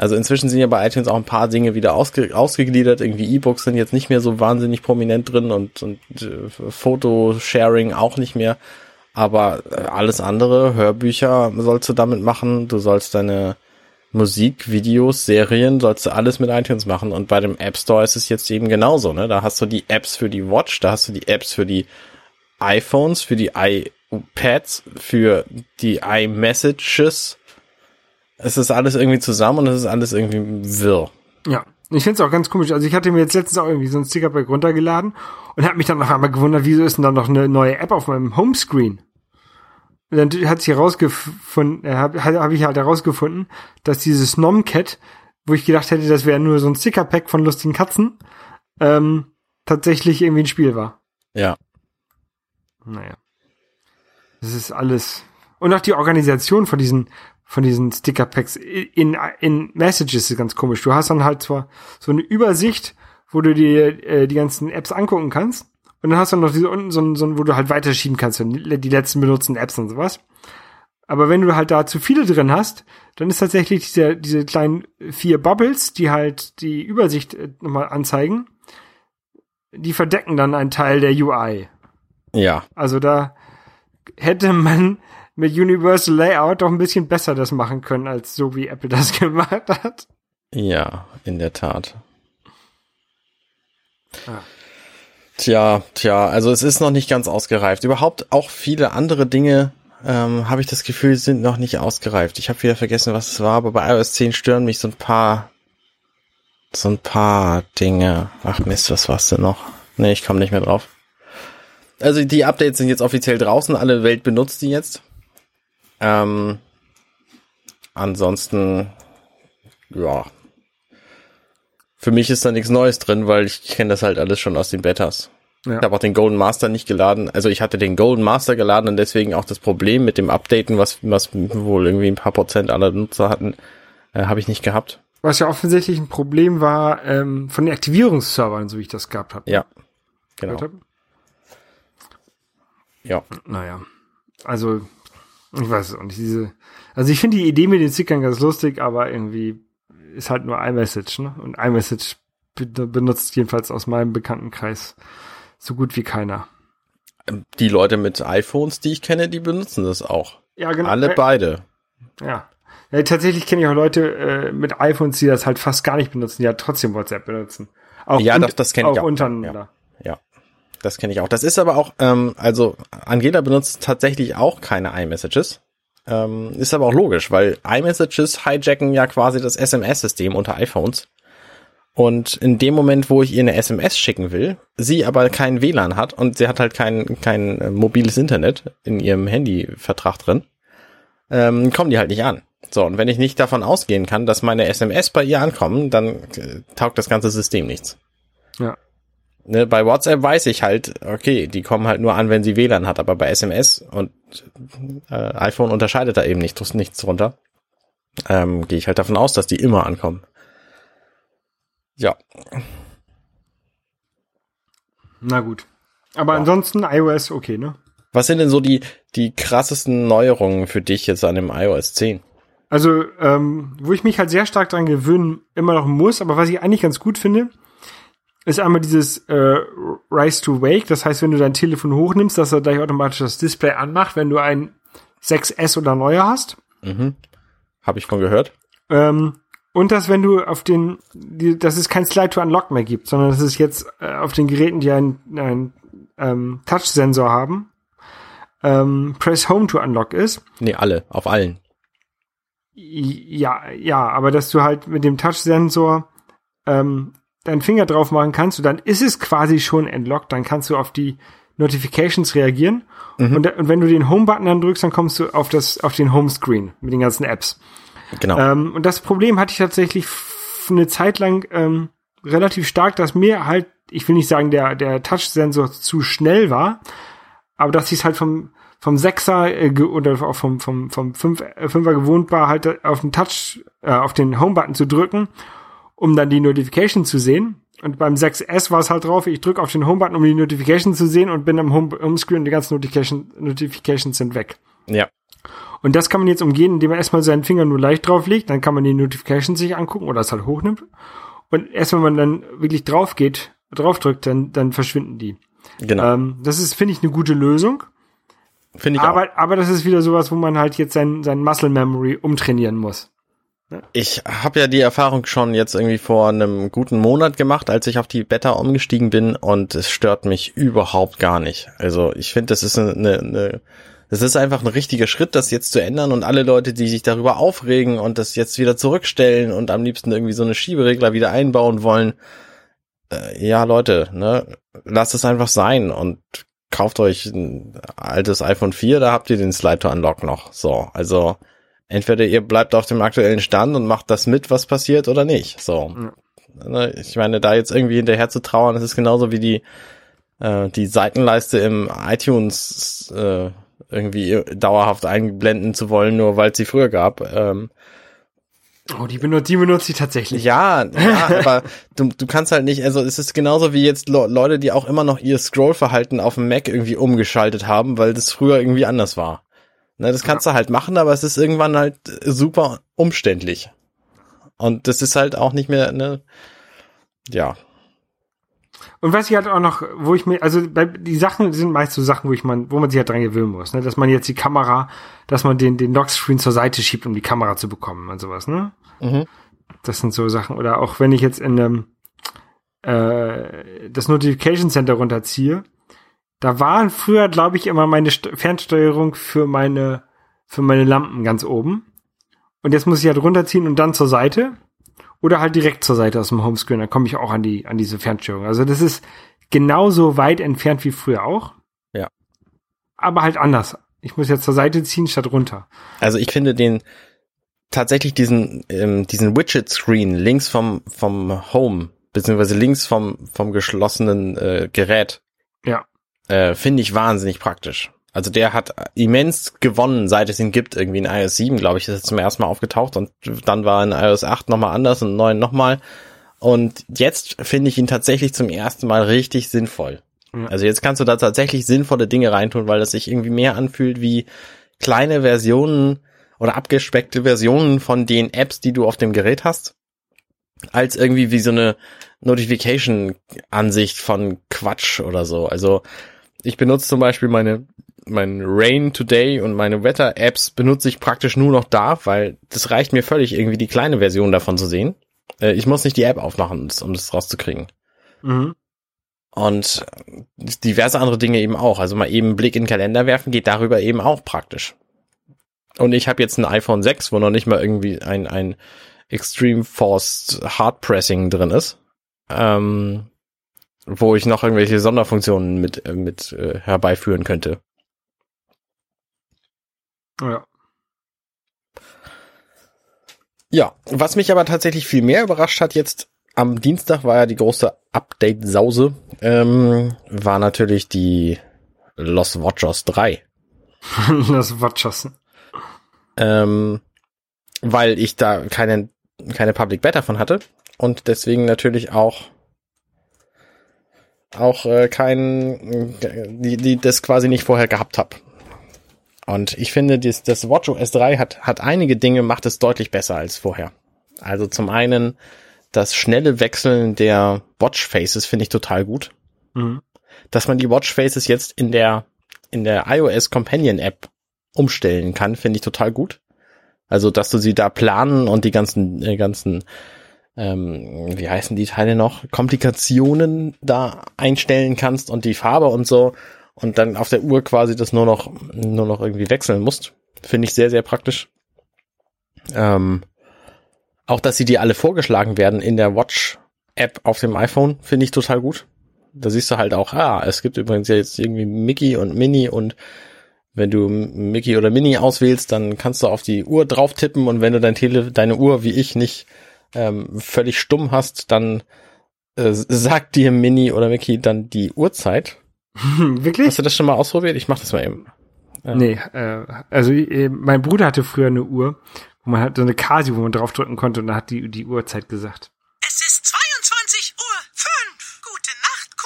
Also inzwischen sind ja bei iTunes auch ein paar Dinge wieder ausge, ausgegliedert. Irgendwie E-Books sind jetzt nicht mehr so wahnsinnig prominent drin und, und äh, Fotosharing auch nicht mehr. Aber äh, alles andere, Hörbücher sollst du damit machen. Du sollst deine Musik, Videos, Serien, sollst du alles mit iTunes machen. Und bei dem App Store ist es jetzt eben genauso. Ne? Da hast du die Apps für die Watch, da hast du die Apps für die iPhones, für die iPads, für die iMessages. Es ist alles irgendwie zusammen und es ist alles irgendwie wirr. Ja. Ich finde es auch ganz komisch. Also ich hatte mir jetzt letztens auch irgendwie so ein Stickerpack runtergeladen und habe mich dann noch einmal gewundert, wieso ist denn da noch eine neue App auf meinem Homescreen? Und dann hat sich herausgefunden, äh, habe hab ich halt herausgefunden, dass dieses Nomcat, wo ich gedacht hätte, das wäre nur so ein Stickerpack von lustigen Katzen, ähm, tatsächlich irgendwie ein Spiel war. Ja. Naja. Das ist alles. Und auch die Organisation von diesen, von diesen Sticker-Packs in, in Messages ist ganz komisch. Du hast dann halt zwar so eine Übersicht, wo du dir äh, die ganzen Apps angucken kannst. Und dann hast du noch diese unten so ein, so ein wo du halt weiterschieben kannst, die letzten benutzten Apps und sowas. Aber wenn du halt da zu viele drin hast, dann ist tatsächlich diese, diese kleinen vier Bubbles, die halt die Übersicht äh, nochmal anzeigen, die verdecken dann einen Teil der UI. Ja, Also da hätte man mit Universal Layout doch ein bisschen besser das machen können, als so wie Apple das gemacht hat. ja, in der Tat. Ja. Tja, tja, also es ist noch nicht ganz ausgereift. Überhaupt auch viele andere Dinge ähm, habe ich das Gefühl, sind noch nicht ausgereift. Ich habe wieder vergessen, was es war, aber bei iOS 10 stören mich so ein paar, so ein paar Dinge. Ach Mist, was war's denn noch? Nee, ich komme nicht mehr drauf. Also die Updates sind jetzt offiziell draußen, alle Welt benutzt die jetzt. Ähm, ansonsten, ja. Für mich ist da nichts Neues drin, weil ich kenne das halt alles schon aus den Betas. Ja. Ich habe auch den Golden Master nicht geladen. Also ich hatte den Golden Master geladen und deswegen auch das Problem mit dem Updaten, was, was wohl irgendwie ein paar Prozent aller Nutzer hatten, äh, habe ich nicht gehabt. Was ja offensichtlich ein Problem war ähm, von den Aktivierungsservern, so wie ich das gehabt habe. Ja, genau. Ja, Naja, also ich weiß es auch nicht. Diese, also ich finde die Idee mit den Stickern ganz lustig, aber irgendwie ist halt nur iMessage, ne? Und iMessage be benutzt jedenfalls aus meinem Bekanntenkreis so gut wie keiner. die Leute mit iPhones, die ich kenne, die benutzen das auch. Ja, genau. Alle Äh, beide. Ja. ja. Tatsächlich kenne ich auch Leute äh, mit iPhones, die das halt fast gar nicht benutzen, die halt trotzdem WhatsApp benutzen. Auch Ja, un- das- das kenn ich auch. untereinander. Ja, das kenne ich auch. Das ist aber auch, ähm, also Angela benutzt tatsächlich auch keine iMessages. Ähm, ist aber auch logisch, weil iMessages hijacken ja quasi das SMS-System unter iPhones. Und in dem Moment, wo ich ihr eine SMS schicken will, sie aber kein WLAN hat und sie hat halt kein, kein äh, mobiles Internet in ihrem Handyvertrag drin, ähm, kommen die halt nicht an. So, und wenn ich nicht davon ausgehen kann, dass meine SMS bei ihr ankommen, dann äh, taugt das ganze System nichts. Ja. Ne, bei WhatsApp weiß ich halt, okay, die kommen halt nur an, wenn sie WLAN hat, aber bei SMS und äh, iPhone unterscheidet da eben nicht, nichts drunter. Ähm, Gehe ich halt davon aus, dass die immer ankommen. Ja, Na gut. Aber ansonsten iOS okay, ne? was sind denn so die, die krassesten Neuerungen für dich jetzt an dem iOS 10? Also, ähm, wo ich mich halt sehr stark dran gewöhnen immer noch muss, aber was ich eigentlich ganz gut finde, ist einmal dieses äh, Rise to Wake. Das heißt, wenn du dein Telefon hochnimmst, dass er gleich automatisch das Display anmacht, wenn du ein 6S oder neuer hast. Mhm. Habe ich von gehört. Ähm, und dass wenn du auf den, die, dass es kein Slide to Unlock mehr gibt, sondern dass es jetzt äh, auf den Geräten, die einen, einen ähm, Touch-Sensor haben, ähm, Press Home to Unlock ist. Nee, alle, auf allen. Ja, ja, aber dass du halt mit dem Touch-Sensor ähm, deinen Finger drauf machen kannst und dann ist es quasi schon entlockt, dann kannst du auf die Notifications reagieren und, da- und wenn du den Home-Button dann drückst, dann kommst du auf das auf den Homescreen mit den ganzen Apps. Genau. Ähm, und das Problem hatte ich tatsächlich eine Zeit lang ähm, relativ stark, dass mir halt, ich will nicht sagen, der, der Touch-Sensor zu schnell war, aber dass ich es halt vom, vom Sechser äh, oder auch vom, vom, vom Fünf, äh, Fünfer gewohnt war, halt auf den Touch, äh, auf den Home-Button zu drücken, um dann die Notification zu sehen. Und beim 6S war es halt drauf, ich drücke auf den Home-Button, um die Notification zu sehen und bin am Home Homescreen und die ganzen Notification, Notifications sind weg. ja. Und das kann man jetzt umgehen, indem man erstmal seinen Finger nur leicht drauflegt, dann kann man die Notifications sich angucken oder es halt hochnimmt. Und erst wenn man dann wirklich drauf geht, draufdrückt, dann, dann verschwinden die. Genau. Ähm, das ist, finde ich, eine gute Lösung. Finde ich auch. Aber, aber das ist wieder sowas, wo man halt jetzt sein, sein Muscle Memory umtrainieren muss. Ich habe ja die Erfahrung schon jetzt irgendwie vor einem guten Monat gemacht, als ich auf die Beta umgestiegen bin und es stört mich überhaupt gar nicht. Also ich finde, das ist eine, eine, das ist einfach ein richtiger Schritt, das jetzt zu ändern und alle Leute, die sich darüber aufregen und das jetzt wieder zurückstellen und am liebsten irgendwie so eine Schieberegler wieder einbauen wollen, äh, ja Leute, ne, lasst es einfach sein und kauft euch ein altes iPhone 4, da habt ihr den Slide to Unlock noch. So, also entweder ihr bleibt auf dem aktuellen Stand und macht das mit, was passiert, oder nicht. So. Ne, Ich meine, da jetzt irgendwie hinterher zu trauern, das ist genauso wie die, äh, die Seitenleiste im iTunes äh, irgendwie dauerhaft einblenden zu wollen, nur weil es sie früher gab. Ähm, Oh, die benutzt, die benutzt sie tatsächlich. ja, ja, aber du, du kannst halt nicht, also es ist genauso wie jetzt Le Leute, die auch immer noch ihr Scrollverhalten auf dem Mac irgendwie umgeschaltet haben, weil das früher irgendwie anders war. Ne, das kannst du halt machen, aber es ist irgendwann halt super umständlich. Und das ist halt auch nicht mehr, ne, ja. Und was ich halt auch noch, wo ich mir, also bei, die Sachen sind meist so Sachen, wo ich man, wo man sich halt dran gewöhnen muss, ne? Dass man jetzt die Kamera, dass man den, den Lockscreen zur Seite schiebt, um die Kamera zu bekommen und sowas, ne? Mhm. Das sind so Sachen. Oder auch wenn ich jetzt in einem äh, das Notification Center runterziehe, da waren früher, glaube ich, immer meine St Fernsteuerung für meine, für meine Lampen ganz oben. Und jetzt muss ich halt runterziehen und dann zur Seite. Oder halt direkt zur Seite aus dem Homescreen. Dann komme ich auch an die, an diese Fernsteuerung. Also das ist genauso weit entfernt wie früher auch. Ja. Aber halt anders. Ich muss jetzt zur Seite ziehen statt runter. Also ich finde den tatsächlich diesen ähm, diesen Widget Screen links vom vom Home beziehungsweise links vom vom geschlossenen äh, Gerät Ja. Äh, finde ich wahnsinnig praktisch. Also der hat immens gewonnen, seit es ihn gibt. Irgendwie in iOS 7, glaube ich, ist er zum ersten Mal aufgetaucht und dann war in iOS 8 nochmal anders und 9 nochmal. Und jetzt finde ich ihn tatsächlich zum ersten Mal richtig sinnvoll. Also jetzt kannst du da tatsächlich sinnvolle Dinge reintun, weil das sich irgendwie mehr anfühlt wie kleine Versionen oder abgespeckte Versionen von den Apps, die du auf dem Gerät hast, als irgendwie wie so eine Notification-Ansicht von Quatsch oder so. Also ich benutze zum Beispiel meine mein Rain Today und meine Wetter-Apps benutze ich praktisch nur noch da, weil das reicht mir völlig, irgendwie die kleine Version davon zu sehen. Äh, ich muss nicht die App aufmachen, um das- um das rauszukriegen. Mhm. Und diverse andere Dinge eben auch. Also mal eben einen Blick in den Kalender werfen geht darüber eben auch praktisch. Und ich habe jetzt ein iPhone 6, wo noch nicht mal irgendwie ein, ein Extreme Forced Hard Pressing drin ist. Ähm, wo ich noch irgendwelche Sonderfunktionen mit, äh, mit äh, herbeiführen könnte. Ja. Ja, was mich aber tatsächlich viel mehr überrascht hat jetzt am Dienstag war ja die große Update-Sause, ähm, war natürlich die Lost Watchers 3. das Watchers. Ähm, weil ich da keine, keine Public Beta von hatte und deswegen natürlich auch auch äh, kein die, die das quasi nicht vorher gehabt habe. Und ich finde, das, das WatchOS 3 hat, hat einige Dinge, macht es deutlich besser als vorher. Also zum einen das schnelle Wechseln der Watchfaces finde ich total gut. Mhm. Dass man die Watchfaces jetzt in der, in der iOS Companion App umstellen kann, finde ich total gut. Also, dass du sie da planen und die ganzen, äh, ganzen, ähm, wie heißen die Teile noch, Komplikationen da einstellen kannst und die Farbe und so und dann auf der Uhr quasi das nur noch, nur noch irgendwie wechseln musst. Finde ich sehr, sehr praktisch. Ähm, auch, dass sie dir alle vorgeschlagen werden in der Watch-App auf dem iPhone, finde ich total gut. Da siehst du halt auch, ah, es gibt übrigens ja jetzt irgendwie Mickey und Minnie und wenn du Mickey oder Minnie auswählst, dann kannst du auf die Uhr drauf tippen und wenn du dein Tele deine Uhr wie ich nicht ähm, völlig stumm hast, dann äh, sagt dir Minnie oder Mickey dann die Uhrzeit. Wirklich? Hast du das schon mal ausprobiert? Ich mach das mal eben. Ja. Nee, äh, also äh, mein Bruder hatte früher eine Uhr, wo man halt so eine Casio, wo man draufdrücken konnte und da hat die die Uhrzeit gesagt. Es ist 22 Uhr 5. Gute Nacht,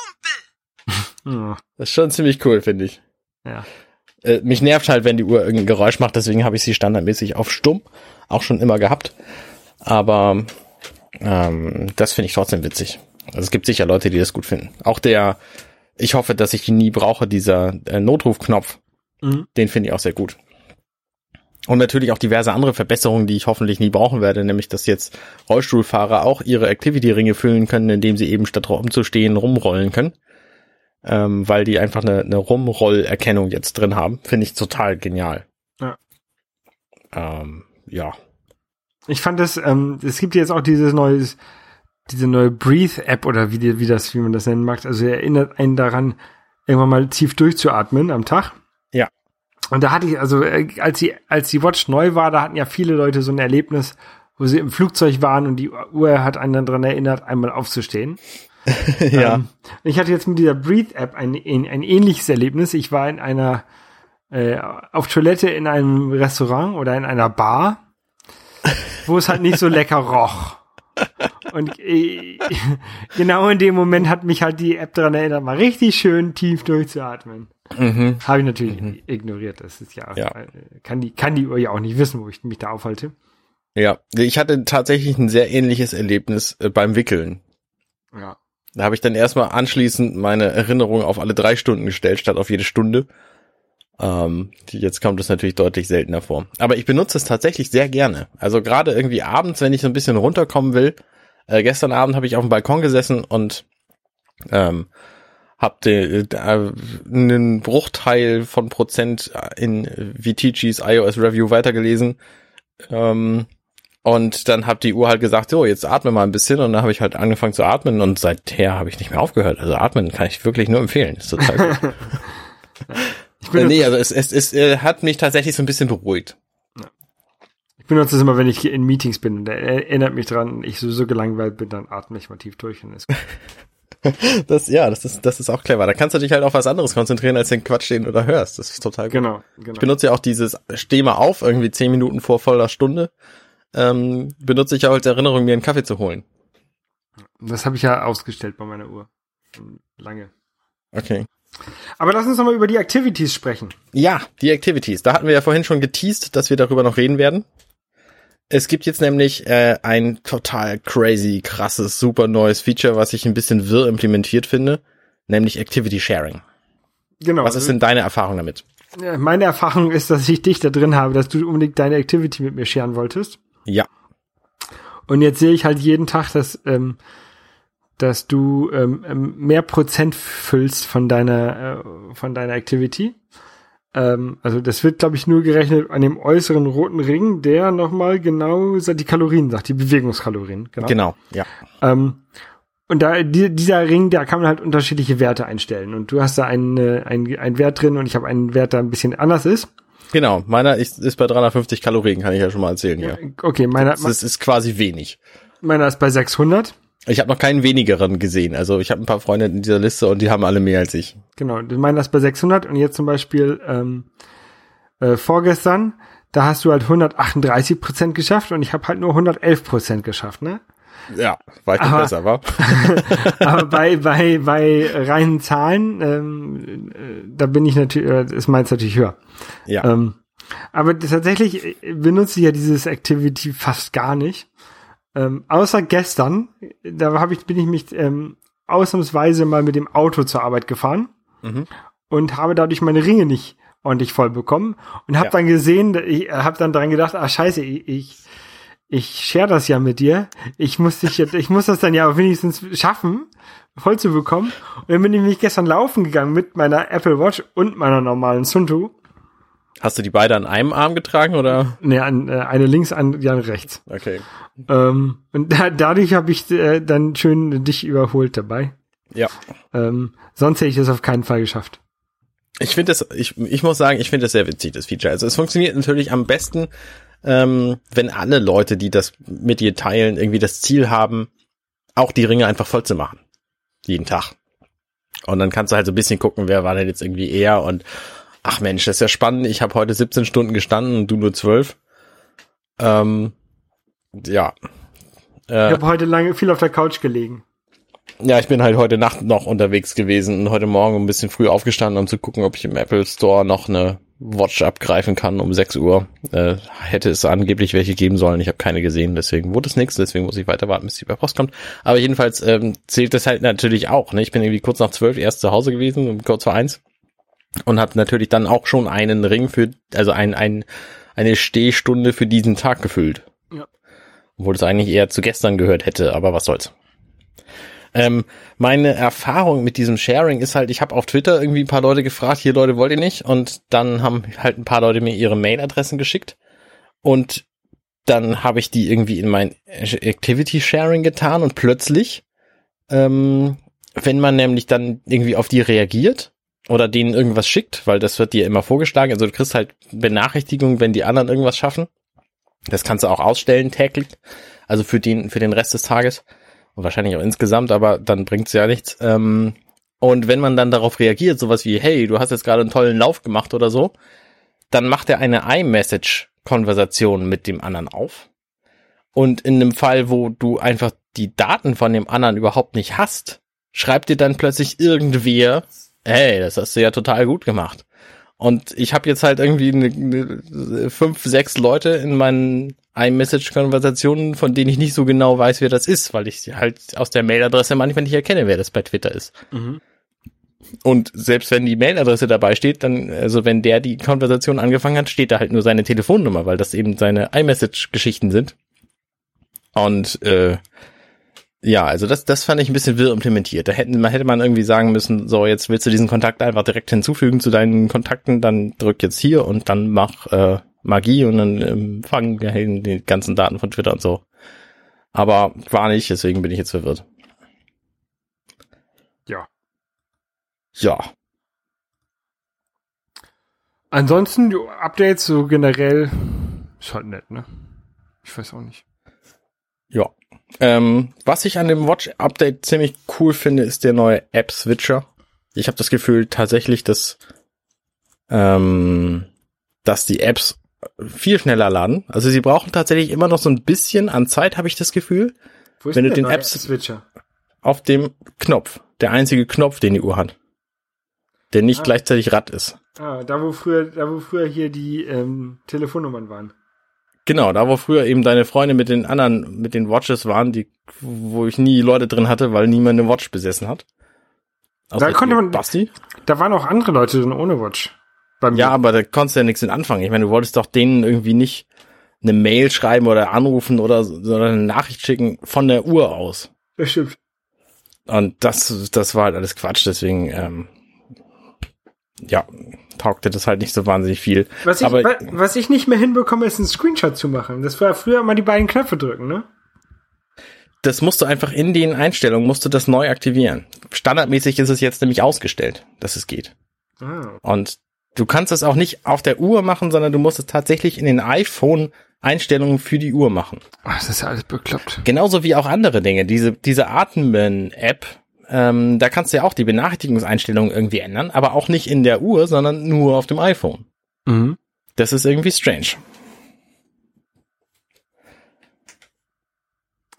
Kumpel. Das ist schon ziemlich cool, finde ich. ja. Äh, mich nervt halt, wenn die Uhr irgendein Geräusch macht, deswegen habe ich sie standardmäßig auf stumm, auch schon immer gehabt. Aber ähm, das finde ich trotzdem witzig. Also es gibt sicher Leute, die das gut finden. Auch der, ich hoffe, dass ich ihn nie brauche, dieser äh, Notrufknopf, Mhm. den finde ich auch sehr gut. Und natürlich auch diverse andere Verbesserungen, die ich hoffentlich nie brauchen werde, nämlich dass jetzt Rollstuhlfahrer auch ihre Activity-Ringe füllen können, indem sie eben statt rumzustehen rumrollen können. Ähm, weil die einfach eine, eine Rumrollerkennung jetzt drin haben. Finde ich total genial. Ja. Ähm, ja. Ich fand das, ähm, es gibt jetzt auch dieses neue, diese neue Breathe-App oder wie, die, wie das, wie man das nennen mag. Also erinnert einen daran, irgendwann mal tief durchzuatmen am Tag. Ja. Und da hatte ich, also äh, als die, als die Watch neu war, da hatten ja viele Leute so ein Erlebnis, wo sie im Flugzeug waren und die Uhr hat einen dann daran erinnert, einmal aufzustehen. ja. Ähm, ich hatte jetzt mit dieser Breathe-App ein, ein, ein ähnliches Erlebnis. Ich war in einer, äh, auf Toilette in einem Restaurant oder in einer Bar, wo es halt nicht so lecker roch. Und äh, genau in dem Moment hat mich halt die App daran erinnert, mal richtig schön tief durchzuatmen. Mhm. Habe ich natürlich ignoriert. Das ist ja, Ja. kann die, kann die Uhr ja auch nicht wissen, wo ich mich da aufhalte. Ja, ich hatte tatsächlich ein sehr ähnliches Erlebnis äh, beim Wickeln. Ja. Da habe ich dann erstmal anschließend meine Erinnerung auf alle drei Stunden gestellt, statt auf jede Stunde. Ähm, jetzt kommt es natürlich deutlich seltener vor. Aber ich benutze es tatsächlich sehr gerne. Also gerade irgendwie abends, wenn ich so ein bisschen runterkommen will. Äh, gestern Abend habe ich auf dem Balkon gesessen und ähm, habe de- äh, einen Bruchteil von Prozent in Viticis iOS Review weitergelesen. Ähm, und dann hat die Uhr halt gesagt, so, jetzt atme mal ein bisschen. Und dann habe ich halt angefangen zu atmen und seither habe ich nicht mehr aufgehört. Also atmen kann ich wirklich nur empfehlen. Ist total gut. Ich äh, benutze, nee, also es, es, es äh, hat mich tatsächlich so ein bisschen beruhigt. ich benutze das immer, wenn ich in Meetings bin. Und er erinnert mich dran, ich so, gelangweilt bin, dann atme ich mal tief durch. Und ist Das, ja, das ist, das ist auch clever. Da kannst du dich halt auf was anderes konzentrieren, als den Quatsch, den du da hörst. Das ist total gut. genau, genau. Ich benutze ja auch dieses Steh mal auf, irgendwie zehn Minuten vor voller Stunde. Ähm, benutze ich ja als Erinnerung, mir einen Kaffee zu holen. Das habe ich ja ausgestellt bei meiner Uhr. Lange. Okay. Aber lass uns nochmal über die Activities sprechen. Ja, die Activities. Da hatten wir ja vorhin schon geteased, dass wir darüber noch reden werden. Es gibt jetzt nämlich äh, ein total crazy, krasses, super neues Feature, was ich ein bisschen wirr implementiert finde, nämlich Activity Sharing. Genau. Was ist denn deine Erfahrung damit? Meine Erfahrung ist, dass ich dich da drin habe, dass du unbedingt deine Activity mit mir scheren wolltest. Ja, Und jetzt sehe ich halt jeden Tag, dass, ähm, dass du ähm, ähm, mehr Prozent füllst von deiner, äh, von deiner Activity. Ähm, also das wird, glaube ich, nur gerechnet an dem äußeren roten Ring, der nochmal genau die Kalorien sagt, die Bewegungskalorien. Genau. genau, ja. Ähm, und da die, dieser Ring, da kann man halt unterschiedliche Werte einstellen. Und du hast da einen, äh, einen, einen Wert drin und ich habe einen Wert, der ein bisschen anders ist. Genau, meiner ist, ist bei 350 Kalorien, kann ich ja schon mal erzählen, ja. Okay, meiner, Das ist quasi wenig. meiner ist bei 600. Ich habe noch keinen wenigeren gesehen. Also ich habe ein paar Freunde in dieser Liste und die haben alle mehr als ich. Genau, meiner ist bei 600 und jetzt zum Beispiel ähm, äh, vorgestern, da hast du halt 138 Prozent geschafft und ich habe halt nur 111 Prozent geschafft, ne? Ja, weit Aber- besser, war. Aber bei bei bei reinen Zahlen, ähm, äh, da bin ich natürlich, äh, ist meins natürlich höher. Ja. Ähm, aber tatsächlich äh, benutze ich ja dieses Activity fast gar nicht. Ähm, außer gestern, da hab ich, bin ich mich ähm, ausnahmsweise mal mit dem Auto zur Arbeit gefahren Mhm. und habe dadurch meine Ringe nicht ordentlich voll bekommen und habe Ja. dann gesehen, ich habe dann dran gedacht, ah scheiße, ich, ich ich share das ja mit dir. Ich muss dich jetzt, ich muss das dann ja wenigstens schaffen, voll zu bekommen. Und dann bin ich mich gestern laufen gegangen mit meiner Apple Watch und meiner normalen Sunto. Hast du die beide an einem Arm getragen oder? Ne, an, äh, eine links, an, die andere rechts. Okay. Ähm, und da, dadurch habe ich äh, dann schön dich überholt dabei. Ja. Ähm, sonst hätte ich das auf keinen Fall geschafft. Ich finde das, ich, ich muss sagen, ich finde das sehr witzig, das Feature. Also es funktioniert natürlich am besten, ähm, wenn alle Leute, die das mit dir teilen, irgendwie das Ziel haben, auch die Ringe einfach voll zu machen. Jeden Tag. Und dann kannst du halt so ein bisschen gucken, wer war denn jetzt irgendwie eher und ach Mensch, das ist ja spannend, ich habe heute 17 Stunden gestanden und du nur 12. Ähm, ja. Ich Äh, habe heute lange viel auf der Couch gelegen. ja, ich bin halt heute Nacht noch unterwegs gewesen und heute Morgen ein bisschen früh aufgestanden, um zu gucken, ob ich im Apple Store noch eine Watch abgreifen kann um 6 Uhr. Äh, hätte es angeblich welche geben sollen. Ich habe keine gesehen, deswegen wurde es nichts. Deswegen muss ich weiter warten, bis die bei Post kommt. Aber jedenfalls ähm, zählt das halt natürlich auch. Ne? Ich bin irgendwie kurz nach zwölf erst zu Hause gewesen, kurz vor eins. Und habe natürlich dann auch schon einen Ring für, also ein, ein, eine Stehstunde für diesen Tag gefüllt. Ja. Obwohl es eigentlich eher zu gestern gehört hätte, aber was soll's. Ähm, meine Erfahrung mit diesem Sharing ist halt, ich habe auf Twitter irgendwie ein paar Leute gefragt, hier Leute wollt ihr nicht? Und dann haben halt ein paar Leute mir ihre Mailadressen geschickt und dann habe ich die irgendwie in mein Activity Sharing getan und plötzlich, ähm, wenn man nämlich dann irgendwie auf die reagiert oder denen irgendwas schickt, weil das wird dir immer vorgeschlagen, also du kriegst halt Benachrichtigungen, wenn die anderen irgendwas schaffen. Das kannst du auch ausstellen täglich, also für den für den Rest des Tages und wahrscheinlich auch insgesamt, aber dann bringt's ja nichts. Ähm, und wenn man dann darauf reagiert, sowas wie, hey, du hast jetzt gerade einen tollen Lauf gemacht oder so, dann macht er eine iMessage-Konversation mit dem anderen auf. Und in einem Fall, wo du einfach die Daten von dem anderen überhaupt nicht hast, schreibt dir dann plötzlich irgendwer, hey, das hast du ja total gut gemacht. Und ich habe jetzt halt irgendwie eine, eine, fünf, sechs Leute in meinen iMessage-Konversationen, von denen ich nicht so genau weiß, wer das ist, weil ich halt aus der Mailadresse manchmal nicht erkenne, wer das bei Twitter ist. Und selbst wenn die Mailadresse dabei steht, dann, also wenn der die Konversation angefangen hat, steht da halt nur seine Telefonnummer, weil das eben seine iMessage-Geschichten sind. Und äh, ja, also das, das fand ich ein bisschen wirr implementiert. Da hätten, man hätte man irgendwie sagen müssen, so jetzt willst du diesen Kontakt einfach direkt hinzufügen zu deinen Kontakten, dann drück jetzt hier und dann mach äh, Magie und dann empfangen ähm, die ganzen Daten von Twitter und so. Aber war nicht, deswegen bin ich jetzt verwirrt. Ja. Ja. Ansonsten, Updates so generell ist halt nett, ne? Ich weiß auch nicht. Ja. Ähm, was ich an dem Watch-Update ziemlich cool finde, ist der neue App-Switcher. Ich habe das Gefühl tatsächlich, dass, ähm, dass die Apps viel schneller laden. Also sie brauchen tatsächlich immer noch so ein bisschen an Zeit, habe ich das Gefühl. Wo ist Wenn du der den neue Apps- Switcher? Auf dem Knopf. Der einzige Knopf, den die Uhr hat. Der nicht Ah. gleichzeitig Rad ist. Ah, da wo früher, da wo früher hier die ähm, Telefonnummern waren. Genau, da wo früher eben deine Freunde mit den anderen, mit den Watches waren, die, wo ich nie Leute drin hatte, weil niemand eine Watch besessen hat. Da konnte man- Basti? Da waren auch andere Leute drin ohne Watch. Ja, aber da konntest du ja nichts mit anfangen. Ich meine, du wolltest doch denen irgendwie nicht eine Mail schreiben oder anrufen oder so, sondern eine Nachricht schicken von der Uhr aus. das stimmt. Und das, das war halt alles Quatsch, deswegen, ähm, ja, taugte das halt nicht so wahnsinnig viel. Was ich, aber wa- was ich nicht mehr hinbekomme, ist einen Screenshot zu machen. Das war früher immer die beiden Knöpfe drücken, ne? das musst du einfach in den Einstellungen, musst du das neu aktivieren. Standardmäßig ist es jetzt nämlich ausgestellt, dass es geht. Ah. Und du kannst es auch nicht auf der Uhr machen, sondern du musst es tatsächlich in den iPhone-Einstellungen für die Uhr machen. Ach, das ist ja alles bekloppt. Genauso wie auch andere Dinge. Diese, diese Atmen-App, ähm, da kannst du ja auch die Benachrichtigungseinstellungen irgendwie ändern, aber auch nicht in der Uhr, sondern nur auf dem iPhone. Mhm. Das ist irgendwie strange.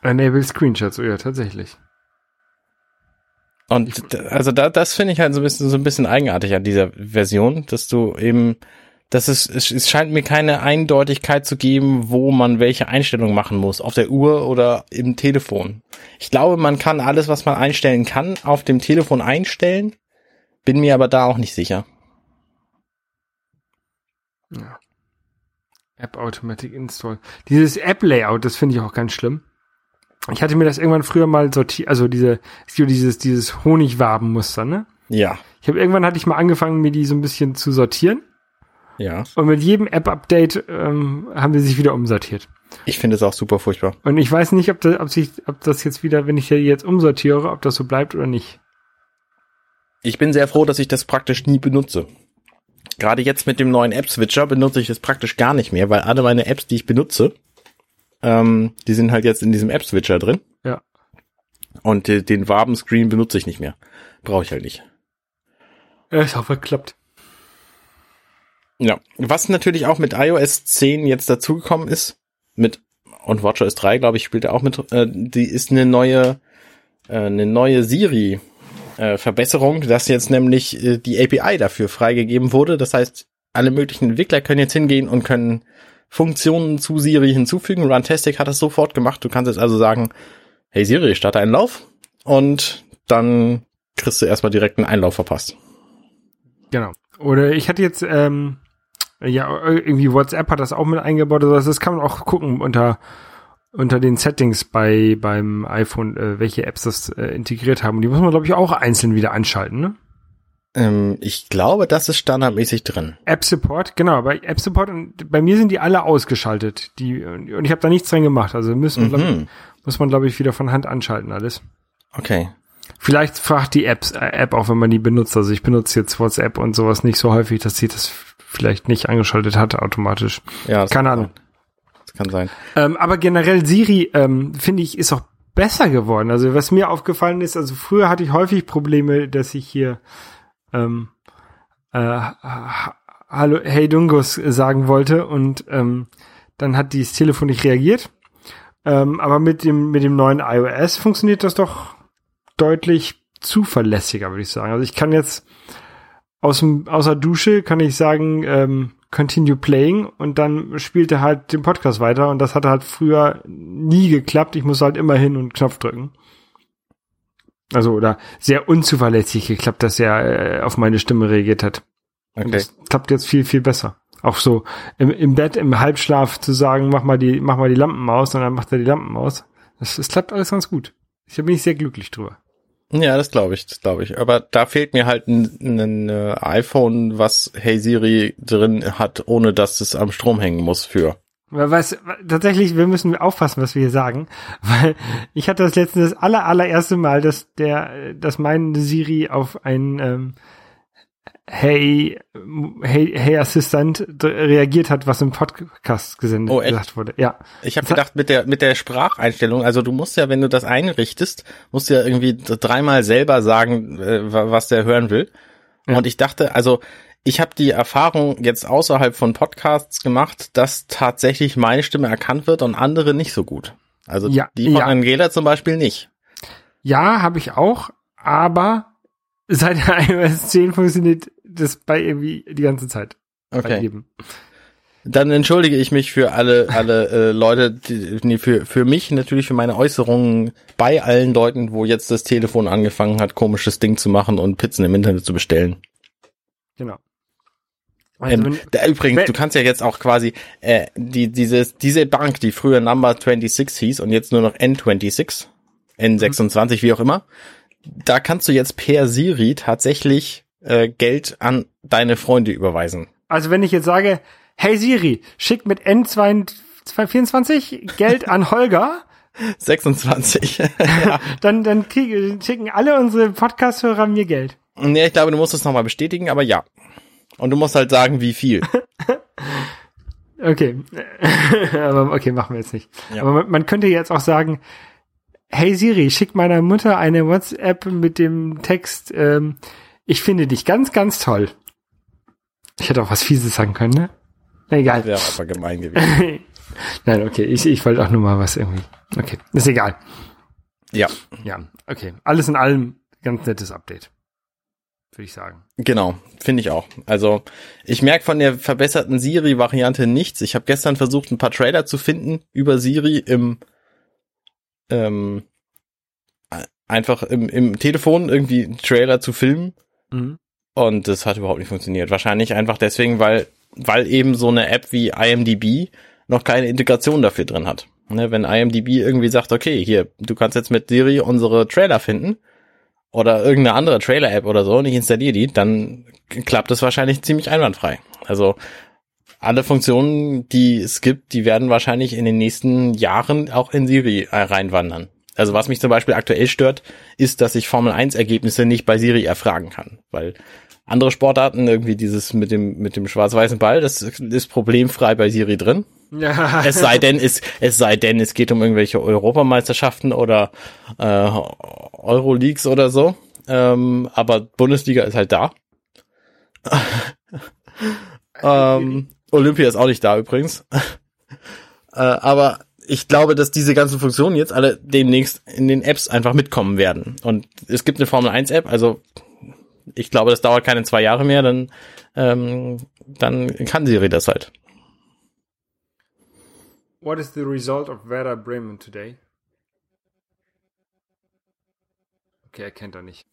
Enable Screenshots, oh ja, tatsächlich. Und also da, das finde ich halt so ein bisschen so ein bisschen eigenartig an dieser Version, dass du eben, dass es, es, es scheint mir keine Eindeutigkeit zu geben, wo man welche Einstellung machen muss, auf der Uhr oder im Telefon. Ich glaube, man kann alles, was man einstellen kann, auf dem Telefon einstellen, bin mir aber da auch nicht sicher. App Automatic Install. Dieses App Layout, das finde ich auch ganz schlimm. Ich hatte mir das irgendwann früher mal sortiert, also diese, es gibt dieses, dieses Honigwabenmuster, ne? Ja, Ich habe irgendwann hatte ich mal angefangen, mir die so ein bisschen zu sortieren. Ja. Und mit jedem App-Update ähm, haben wir sich wieder umsortiert. Ich finde es auch super furchtbar. Und ich weiß nicht, ob das, ob, sich, ob das jetzt wieder, wenn ich hier jetzt umsortiere, ob das so bleibt oder nicht. Ich bin sehr froh, dass ich das praktisch nie benutze. Gerade jetzt mit dem neuen App-Switcher benutze ich es praktisch gar nicht mehr, weil alle meine Apps, die ich benutze, ähm, die sind halt jetzt in diesem App-Switcher drin. Ja. Und äh, den Wabenscreen benutze ich nicht mehr. Brauche ich halt nicht. Ist auch verklappt. Ja. Was natürlich auch mit iOS 10 jetzt dazugekommen ist, mit und WatchOS 3, glaube ich, spielt er auch mit, äh, die ist eine neue, äh, eine neue Siri äh, Verbesserung, dass jetzt nämlich äh, die API dafür freigegeben wurde. Das heißt, alle möglichen Entwickler können jetzt hingehen und können Funktionen zu Siri hinzufügen. Runtastic hat das sofort gemacht. Du kannst jetzt also sagen, hey Siri, starte einen Lauf und dann kriegst du erstmal direkt einen Einlauf verpasst. Genau. Oder ich hatte jetzt, ähm, ja, irgendwie WhatsApp hat das auch mit eingebaut. Also das kann man auch gucken unter unter den Settings bei beim iPhone, äh, welche Apps das äh, integriert haben. Die muss man, glaube ich, auch einzeln wieder anschalten, ne? Ähm, ich glaube, das ist standardmäßig drin. App Support, genau, bei App Support und bei mir sind die alle ausgeschaltet. Die und ich habe da nichts dran gemacht. Also müssen, glaub, Mhm. muss man, glaube ich, wieder von Hand anschalten alles. Okay. Vielleicht fragt die Apps, äh, App auch, wenn man die benutzt. Also ich benutze jetzt WhatsApp und sowas nicht so häufig, dass sie das vielleicht nicht angeschaltet hat automatisch. Ja, das Keine kann Ahnung. sein. Das kann sein. Ähm, aber generell Siri, ähm, finde ich, ist auch besser geworden. Also was mir aufgefallen ist, also früher hatte ich häufig Probleme, dass ich hier ähm, äh, ha- Hallo, hey Dungus sagen wollte und ähm, dann hat dieses Telefon nicht reagiert. Ähm, aber mit dem, mit dem neuen iOS funktioniert das doch deutlich zuverlässiger, würde ich sagen. Also ich kann jetzt aus dem, aus der Dusche kann ich sagen, ähm, continue playing und dann spielt er halt den Podcast weiter und das hat halt früher nie geklappt. Ich muss halt immer hin und Knopf drücken. Also oder sehr unzuverlässig geklappt, dass er äh, auf meine Stimme reagiert hat. Und Okay. das klappt jetzt viel, viel besser. Auch so im, im Bett, im Halbschlaf zu sagen, mach mal die, mach mal die Lampen aus und dann macht er die Lampen aus. Das, das klappt alles ganz gut. Ich bin ich sehr glücklich drüber. Ja, das glaube ich, das glaube ich. Aber da fehlt mir halt ein, ein äh, iPhone, was Hey Siri drin hat, ohne dass es am Strom hängen muss für. Was, tatsächlich, wir müssen aufpassen, was wir hier sagen, weil ich hatte das letzte, das aller, allererste Mal, dass der, dass mein Siri auf ein ähm, Hey, Hey, Hey Assistant reagiert hat, was im Podcast gesendet Oh, gesagt wurde. Ja. Ich habe gedacht, mit der mit der Spracheinstellung, also du musst ja, wenn du das einrichtest, musst du ja irgendwie dreimal selber sagen, äh, wa- was der hören will. Ja. Und ich dachte, also ich habe die Erfahrung jetzt außerhalb von Podcasts gemacht, dass tatsächlich meine Stimme erkannt wird und andere nicht so gut. Also Ja, die von ja. Angela zum Beispiel nicht. Ja, habe ich auch, aber seit iOS 10 funktioniert das bei irgendwie die ganze Zeit. Okay. Dann entschuldige ich mich für alle alle äh, Leute, die, nee, für für mich natürlich für meine Äußerungen bei allen Leuten, wo jetzt das Telefon angefangen hat, komisches Ding zu machen und Pizzen im Internet zu bestellen. Genau. Also Ähm, da, übrigens, du kannst ja jetzt auch quasi äh, die dieses diese Bank, die früher Number 26 hieß und jetzt nur noch N26, N26, wie auch immer, da kannst du jetzt per Siri tatsächlich äh, Geld an deine Freunde überweisen. also wenn ich jetzt sage, hey Siri, schick mit N24 Geld an Holger, 26. dann, dann krieg, schicken alle unsere Podcast-Hörer mir Geld. nee, ich glaube, du musst es nochmal bestätigen, aber ja. Und du musst halt sagen, wie viel. Okay. Aber okay, machen wir jetzt nicht. Ja. Aber man, man könnte jetzt auch sagen, hey Siri, schick meiner Mutter eine WhatsApp mit dem Text, ähm, ich finde dich ganz, ganz toll. Ich hätte auch was Fieses sagen können, ne? Na, Egal. Wäre aber gemein gewesen. Nein, okay, ich, ich wollte auch nur mal was irgendwie. Okay, ist egal. Ja, Ja, okay. Alles in allem ganz nettes Update. Würde ich sagen. genau, finde ich auch. Also ich merke von der verbesserten Siri-Variante nichts. Ich habe gestern versucht, ein paar Trailer zu finden über Siri im ähm, äh, einfach im, im Telefon irgendwie einen Trailer zu filmen. Mhm. Und das hat überhaupt nicht funktioniert. Wahrscheinlich einfach deswegen, weil, weil eben so eine App wie IMDb noch keine Integration dafür drin hat. Ne, wenn IMDb irgendwie sagt, okay, hier, du kannst jetzt mit Siri unsere Trailer finden oder irgendeine andere Trailer-App oder so und ich installiere die, dann klappt das wahrscheinlich ziemlich einwandfrei. Also alle Funktionen, die es gibt, die werden wahrscheinlich in den nächsten Jahren auch in Siri äh, reinwandern. Also was mich zum Beispiel aktuell stört, ist, dass ich Formel 1 Ergebnisse nicht bei Siri erfragen kann, weil andere Sportarten irgendwie dieses mit dem mit dem schwarz-weißen Ball, das ist problemfrei bei Siri drin. Ja. Es sei denn, es, es sei denn, es geht um irgendwelche Europameisterschaften oder äh, Euroleagues oder so. Ähm, aber Bundesliga ist halt da. ähm, Olympia ist auch nicht da übrigens. äh, aber ich glaube, dass diese ganzen Funktionen jetzt alle demnächst in den Apps einfach mitkommen werden. Und es gibt eine Formel 1 App, also ich glaube, das dauert keine zwei Jahre mehr, dann, ähm, dann kann Siri das halt. What is the result of Werder Bremen today? Okay, er kennt er nicht.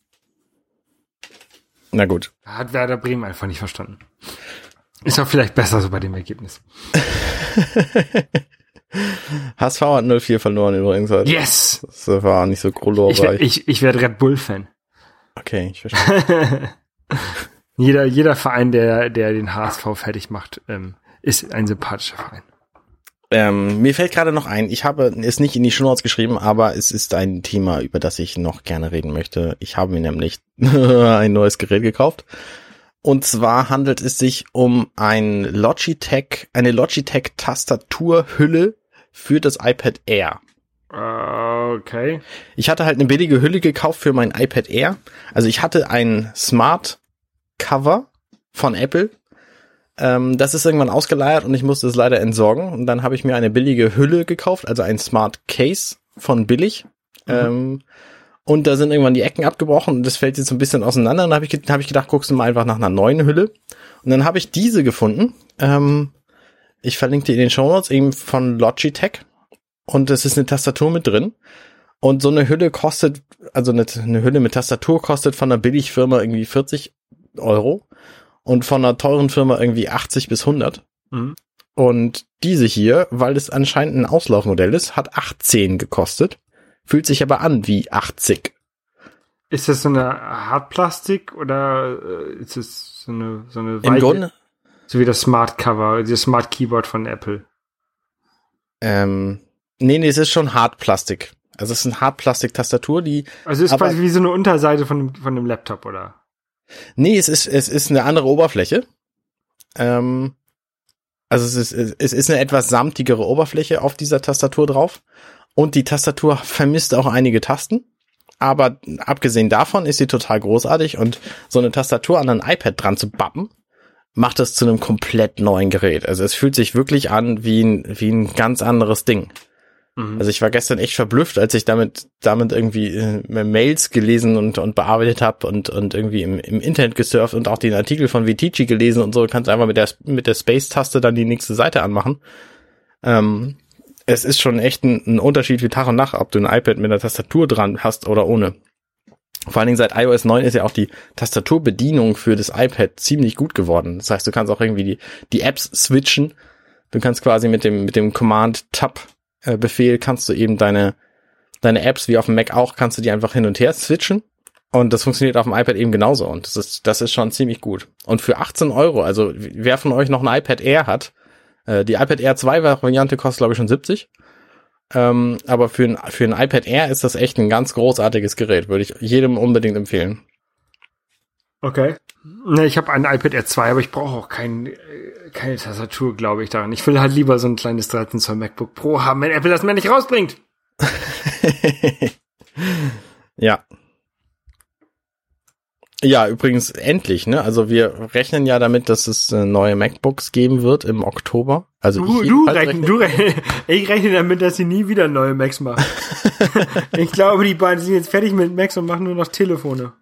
Na gut. Hat Werder Bremen einfach nicht verstanden. Ist auch vielleicht besser so bei dem Ergebnis. HSV hat 0-4 verloren übrigens heute. Yes! Das war nicht so Ich, glorreich. ich, ich werde Red Bull-Fan. Okay, ich verstehe. Jeder, jeder Verein, der, der den HSV fertig macht, ähm, ist ein sympathischer Verein. ähm, mir fällt gerade noch ein, ich habe es nicht in die Shownotes geschrieben, aber es ist ein Thema, über das ich noch gerne reden möchte. Ich habe mir nämlich ein neues Gerät gekauft. Und zwar handelt es sich um ein Logitech, eine Logitech Tastaturhülle für das iPad Air. Okay. Ich hatte halt eine billige Hülle gekauft für mein iPad Air. Also ich hatte ein Smart Cover von Apple, Ähm, das ist irgendwann ausgeleiert und ich musste es leider entsorgen. Und dann habe ich mir eine billige Hülle gekauft, also ein Smart Case von billig. Ähm, und da sind irgendwann die Ecken abgebrochen und das fällt jetzt so ein bisschen auseinander. Und dann habe ich, hab ich gedacht, guckst du mal einfach nach einer neuen Hülle. Und dann habe ich diese gefunden. Ähm, ich verlinke die in den Show Notes, eben von Logitech. Und es ist eine Tastatur mit drin. Und so eine Hülle kostet, also eine, eine Hülle mit Tastatur kostet von einer Billigfirma irgendwie 40 Euro und von einer teuren Firma irgendwie 80 bis 100. Mhm. Und diese hier, weil es anscheinend ein Auslaufmodell ist, hat 18 gekostet, fühlt sich aber an wie 80. Ist das so eine Hartplastik oder äh, ist es so eine, so eine Im Grunde, so wie das Smart Cover, das Smart Keyboard von Apple? ähm, nee, nee, es ist schon Hartplastik. Also es ist eine Hartplastik-Tastatur, die, Also ist Aber- quasi wie so eine Unterseite von dem, von dem Laptop, oder? nee, es ist, es ist eine andere Oberfläche. Ähm, also es ist, es ist eine etwas samtigere Oberfläche auf dieser Tastatur drauf. Und die Tastatur vermisst auch einige Tasten. Aber abgesehen davon ist sie total großartig und so eine Tastatur an ein iPad dran zu bappen, macht es zu einem komplett neuen Gerät. Also es fühlt sich wirklich an wie ein, wie ein ganz anderes Ding. Mhm. Also ich war gestern echt verblüfft, als ich damit damit irgendwie äh, Mails gelesen und und bearbeitet habe und und irgendwie im, im Internet gesurft und auch den Artikel von Vitici gelesen und so. Du kannst einfach mit der mit der Space-Taste dann die nächste Seite anmachen. Ähm, es ist schon echt ein, ein Unterschied wie Tag und Nacht, ob du ein iPad mit einer Tastatur dran hast oder ohne. Vor allen Dingen seit iOS 9 ist ja auch die Tastaturbedienung für das iPad ziemlich gut geworden. Das heißt, du kannst auch irgendwie die, die Apps switchen. Du kannst quasi mit dem, mit dem Command-Tab-Befehl kannst du eben deine, deine Apps wie auf dem Mac auch, kannst du die einfach hin und her switchen. Und das funktioniert auf dem iPad eben genauso. Und das ist, das ist schon ziemlich gut. Und für 18 Euro, also wer von euch noch ein iPad Air hat, äh, die iPad Air 2 Variante kostet glaube ich schon 70. Ähm, aber für ein, für ein iPad Air ist das echt ein ganz großartiges Gerät. Würde ich jedem unbedingt empfehlen. Okay. Ne, ich habe ein iPad Air 2, aber ich brauche auch kein, äh, keine Tastatur, glaube ich, daran. Ich will halt lieber so ein kleines 13 Zoll MacBook Pro haben, wenn Apple das mir nicht rausbringt. Ja. Ja, übrigens endlich, ne? Also wir rechnen ja damit, dass es äh, neue MacBooks geben wird im Oktober. Also Du, ich du jedenfalls rechnen, du rechnen. Ich rechne damit, dass sie nie wieder neue Macs machen. ich glaube, die beiden sind jetzt fertig mit Macs und machen nur noch Telefone.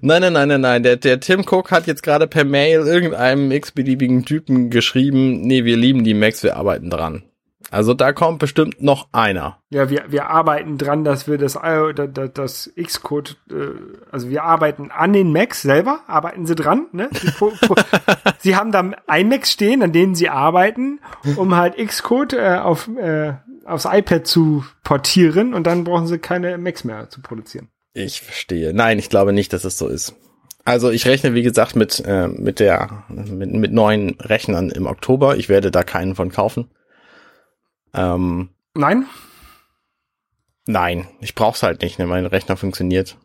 Nein, nein, nein, nein, nein. Der, der Tim Cook hat jetzt gerade per Mail irgendeinem x-beliebigen Typen geschrieben, nee, wir lieben die Macs, wir arbeiten dran. Also da kommt bestimmt noch einer. Ja, wir, wir arbeiten dran, dass wir das, I- da- da- das Xcode, äh, also wir arbeiten an den Macs selber, arbeiten sie dran, ne? Sie, haben da iMacs stehen, an denen sie arbeiten, um halt Xcode äh, auf, äh, aufs iPad zu portieren und dann brauchen sie keine Macs mehr zu produzieren. Ich verstehe. Nein, ich glaube nicht, dass es so ist. Also ich rechne, wie gesagt, mit, äh, mit der, mit, mit neuen Rechnern im Oktober. Ich werde da keinen von kaufen. Ähm, Nein? nein, ich brauch's halt nicht. Ne? Mein Rechner funktioniert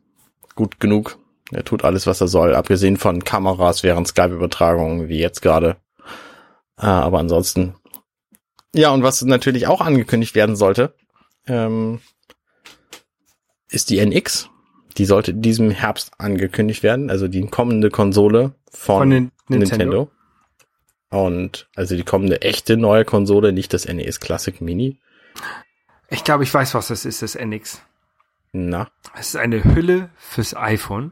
gut genug. Er tut alles, was er soll, abgesehen von Kameras während Skype-Übertragungen, wie jetzt gerade. Äh, aber ansonsten. Ja, und was natürlich auch angekündigt werden sollte, ähm, ist die NX. Die sollte in diesem Herbst angekündigt werden, also die kommende Konsole von, Von Nintendo. Nintendo. Und also die kommende echte neue Konsole, nicht das NES Classic Mini. Ich glaube, ich weiß, was das ist, das NX. Na, Es ist eine Hülle fürs iPhone,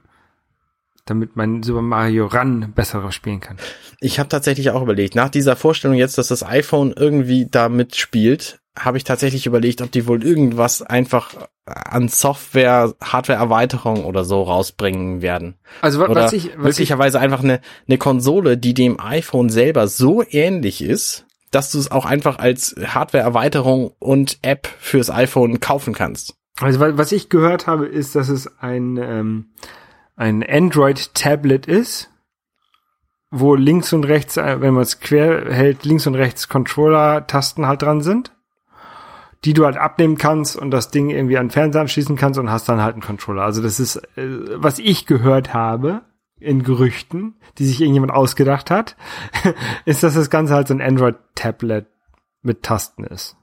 damit man Super Mario Run besser spielen kann. ich habe tatsächlich auch überlegt, nach dieser Vorstellung jetzt, dass das iPhone irgendwie da mitspielt, habe ich tatsächlich überlegt, ob die wohl irgendwas einfach an Software, Hardware-Erweiterung oder so rausbringen werden. Also wa- Oder was ich, was ich, möglicherweise einfach eine, eine Konsole, die dem iPhone selber so ähnlich ist, dass du es auch einfach als Hardware-Erweiterung und App fürs iPhone kaufen kannst. also wa- was ich gehört habe, ist, dass es ein ähm, ein Android-Tablet ist, wo links und rechts, äh, wenn man es quer hält, links und rechts Controller-Tasten halt dran sind, die du halt abnehmen kannst und das Ding irgendwie an den Fernseher anschließen kannst und hast dann halt einen Controller. Also das ist, äh, was ich gehört habe in Gerüchten, die sich irgendjemand ausgedacht hat, ist, dass das Ganze halt so ein Android-Tablet mit Tasten ist.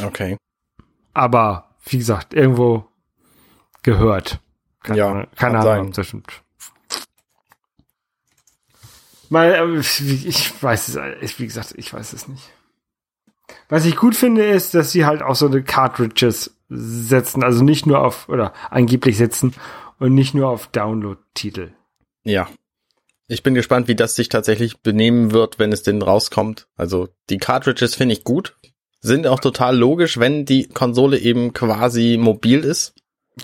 Okay. Aber, wie gesagt, irgendwo gehört. Keine Ja, keine. Ahnung. Zwischen. Weil, äh, ich weiß es, äh, wie gesagt, ich weiß es nicht. Was ich gut finde, ist, dass sie halt auch so eine Cartridges setzen, also nicht nur auf, oder angeblich setzen und nicht nur auf Download-Titel. Ja. Ich bin gespannt, wie das sich tatsächlich benehmen wird, wenn es denn rauskommt. Also die Cartridges finde ich gut, sind auch total logisch, wenn die Konsole eben quasi mobil ist.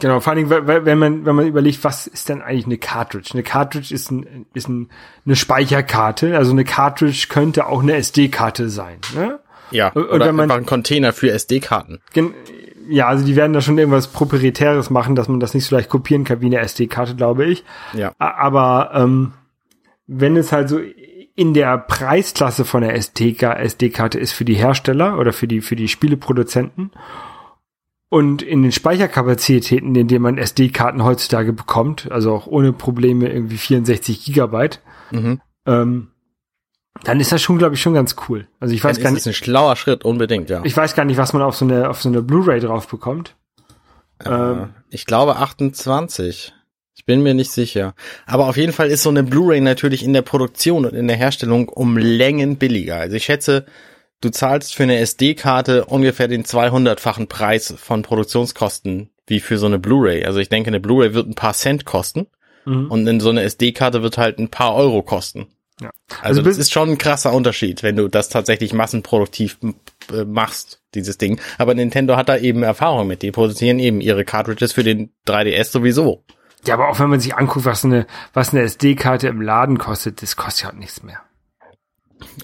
Genau, vor Dingen, wenn man, wenn man überlegt, was ist denn eigentlich eine Cartridge? Eine Cartridge ist, ein, ist ein, eine Speicherkarte, also eine Cartridge könnte auch eine SD-Karte sein. Ne? Ja, Und- oder man- einfach ein Container für SD-Karten. Ja, also die werden da schon irgendwas Proprietäres machen, dass man das nicht so leicht kopieren kann wie eine SD-Karte, glaube ich. Ja. Aber ähm, wenn es halt so in der Preisklasse von der SD-Karte ist für die Hersteller oder für die für die Spieleproduzenten und in den Speicherkapazitäten, in denen man SD-Karten heutzutage bekommt, also auch ohne Probleme irgendwie 64 Gigabyte, Mhm. ähm, dann ist das schon, glaube ich, schon ganz cool. Also ich weiß Dann gar ist nicht, es ein schlauer Schritt, unbedingt, ja. ich weiß gar nicht, was man auf so eine auf so eine Blu-ray drauf bekommt. Äh, ich glaube 28. Ich bin mir nicht sicher. Aber auf jeden Fall ist so eine Blu-ray natürlich in der Produktion und in der Herstellung um Längen billiger. Also ich schätze, du zahlst für eine SD-Karte ungefähr den 200-fachen Preis von Produktionskosten wie für so eine Blu-ray. Also ich denke, eine Blu-ray wird ein paar Cent kosten Mhm. und in so eine SD-Karte wird halt ein paar Euro kosten. Ja. Also, Also das ist schon ein krasser Unterschied, wenn du das tatsächlich massenproduktiv äh, machst, dieses Ding. Aber Nintendo hat da eben Erfahrung mit. Die produzieren eben ihre Cartridges für den 3DS sowieso. Ja, aber auch wenn man sich anguckt, was eine, was eine SD-Karte im Laden kostet, das kostet ja auch nichts mehr.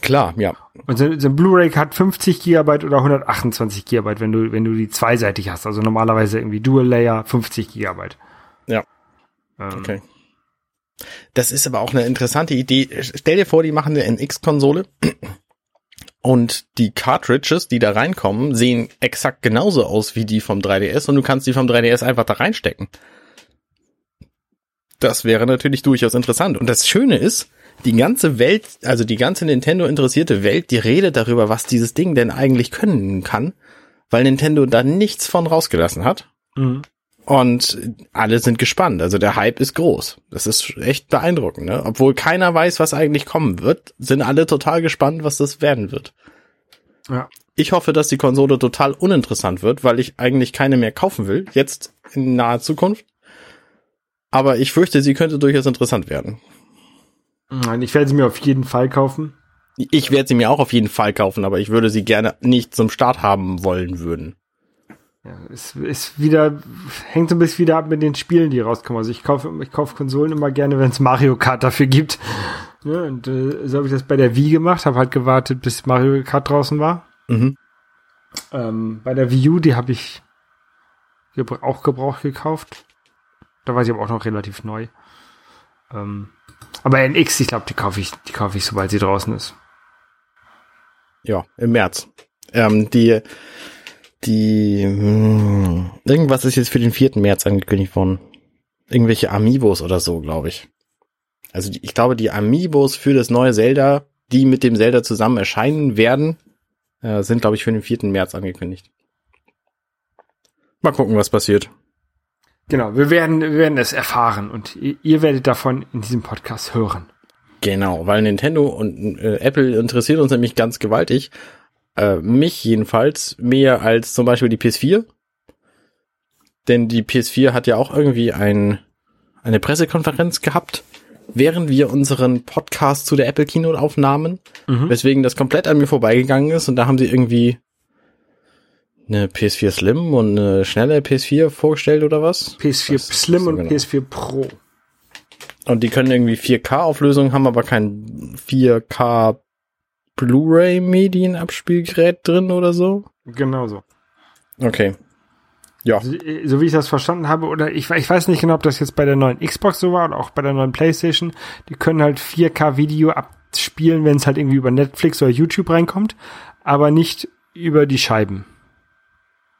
Klar, ja. Und so, so ein Blu-ray hat 50 Gigabyte oder 128 Gigabyte, wenn du, wenn du die zweiseitig hast. Also normalerweise irgendwie Dual Layer 50 Gigabyte. Ja. Ähm, Okay. Das ist aber auch eine interessante Idee. Stell dir vor, die machen eine NX-Konsole und die Cartridges, die da reinkommen, sehen exakt genauso aus wie die vom 3DS und du kannst die vom 3DS einfach da reinstecken. Das wäre natürlich durchaus interessant. Und das Schöne ist, die ganze Welt, also die ganze Nintendo interessierte Welt, die redet darüber, was dieses Ding denn eigentlich können kann, weil Nintendo da nichts von rausgelassen hat. Mhm. Und alle sind gespannt. Also der Hype ist groß. Das ist echt beeindruckend. Ne? Obwohl keiner weiß, was eigentlich kommen wird, sind alle total gespannt, was das werden wird. Ja. Ich hoffe, dass die Konsole total uninteressant wird, weil ich eigentlich keine mehr kaufen will, jetzt in naher Zukunft. Aber ich fürchte, sie könnte durchaus interessant werden. Nein, ich werde sie mir auf jeden Fall kaufen. Ich werde sie mir auch auf jeden Fall kaufen, aber ich würde sie gerne nicht zum Start haben wollen würden. Ja, es ist wieder, hängt so ein bisschen wieder ab mit den Spielen, die rauskommen. Also ich kaufe, ich kaufe Konsolen immer gerne, wenn es Mario Kart dafür gibt. Ja, und äh, so habe ich das bei der Wii gemacht, habe halt gewartet, bis Mario Kart draußen war. Mhm. Ähm, bei der Wii U, die habe ich gebra auch gebraucht gekauft. Da war sie aber auch noch relativ neu. Ähm, aber NX, ich glaube, die kaufe ich, die kaufe ich, sobald sie draußen ist. Ja, im März. Ähm, die, die, hm, irgendwas ist jetzt für den 4. März angekündigt worden. Irgendwelche Amiibos oder so, glaube ich. Also die, ich glaube, die Amiibos für das neue Zelda, die mit dem Zelda zusammen erscheinen werden, äh, sind, glaube ich, für den 4. März angekündigt. Mal gucken, was passiert. Genau, wir werden, wir werden es erfahren und ihr, ihr werdet davon in diesem Podcast hören. Genau, weil Nintendo und äh, Apple interessiert uns nämlich ganz gewaltig. Äh, mich jedenfalls mehr als zum Beispiel die PS4. Denn die PS4 hat ja auch irgendwie ein, eine Pressekonferenz gehabt, während wir unseren Podcast zu der Apple Keynote aufnahmen, Mhm. weswegen das komplett an mir vorbeigegangen ist und da haben sie irgendwie eine PS4 Slim und eine schnelle PS4 vorgestellt oder was? PS4 Das ist Slim und genau. PS4 Pro. Und die können irgendwie 4K-Auflösung, haben aber kein 4K Blu-ray-Medienabspielgerät drin oder so. Genau so. Okay. Ja. So, so wie ich das verstanden habe, oder ich, ich weiß nicht genau, ob das jetzt bei der neuen Xbox so war oder auch bei der neuen Playstation, die können halt 4K-Video abspielen, wenn es halt irgendwie über Netflix oder YouTube reinkommt, aber nicht über die Scheiben,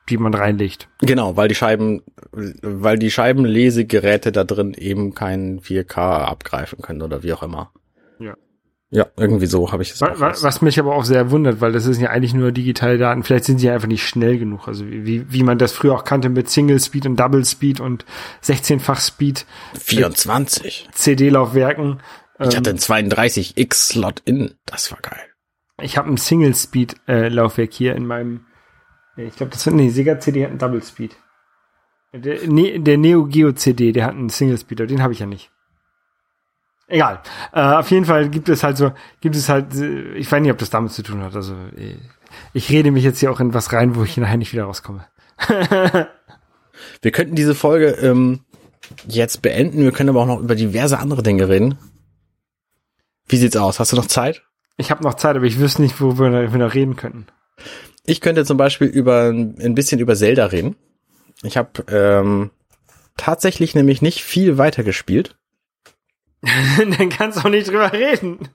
die man reinlegt. Genau, weil die Scheiben, weil die Scheibenlesegeräte da drin eben kein 4K abgreifen können oder wie auch immer. Ja. Ja, irgendwie so habe ich es Wa- auch wa- raus. Was mich aber auch sehr wundert, weil das sind ja eigentlich nur digitale Daten. Vielleicht sind sie einfach nicht schnell genug. Also wie, wie man das früher auch kannte mit Single Speed und Double Speed und 16-fach Speed 24. CD-Laufwerken. Ich hatte einen 32X-Slot in. Das war geil. Ich habe ein Single-Speed-Laufwerk hier in meinem. Ich glaube, das nee, Sega CD hat einen Double Speed. Der, der Neo Geo CD, der hat einen Single Speed, aber den habe ich ja nicht. Egal. Äh, auf jeden Fall gibt es halt so, gibt es halt, ich weiß nicht, ob das damit zu tun hat. Also äh, ich rede mich jetzt hier auch in was rein, wo ich nachher nicht wieder rauskomme. Wir könnten diese Folge ähm, jetzt beenden. Wir können aber auch noch über diverse andere Dinge reden. Wie sieht's aus? Hast du noch Zeit? Ich habe noch Zeit, aber ich wüsste nicht, wo wir, wir noch reden könnten. Ich könnte zum Beispiel über ein bisschen über Zelda reden. Ich habe ähm, tatsächlich nämlich nicht viel weiter gespielt. Dann kannst du auch nicht drüber reden.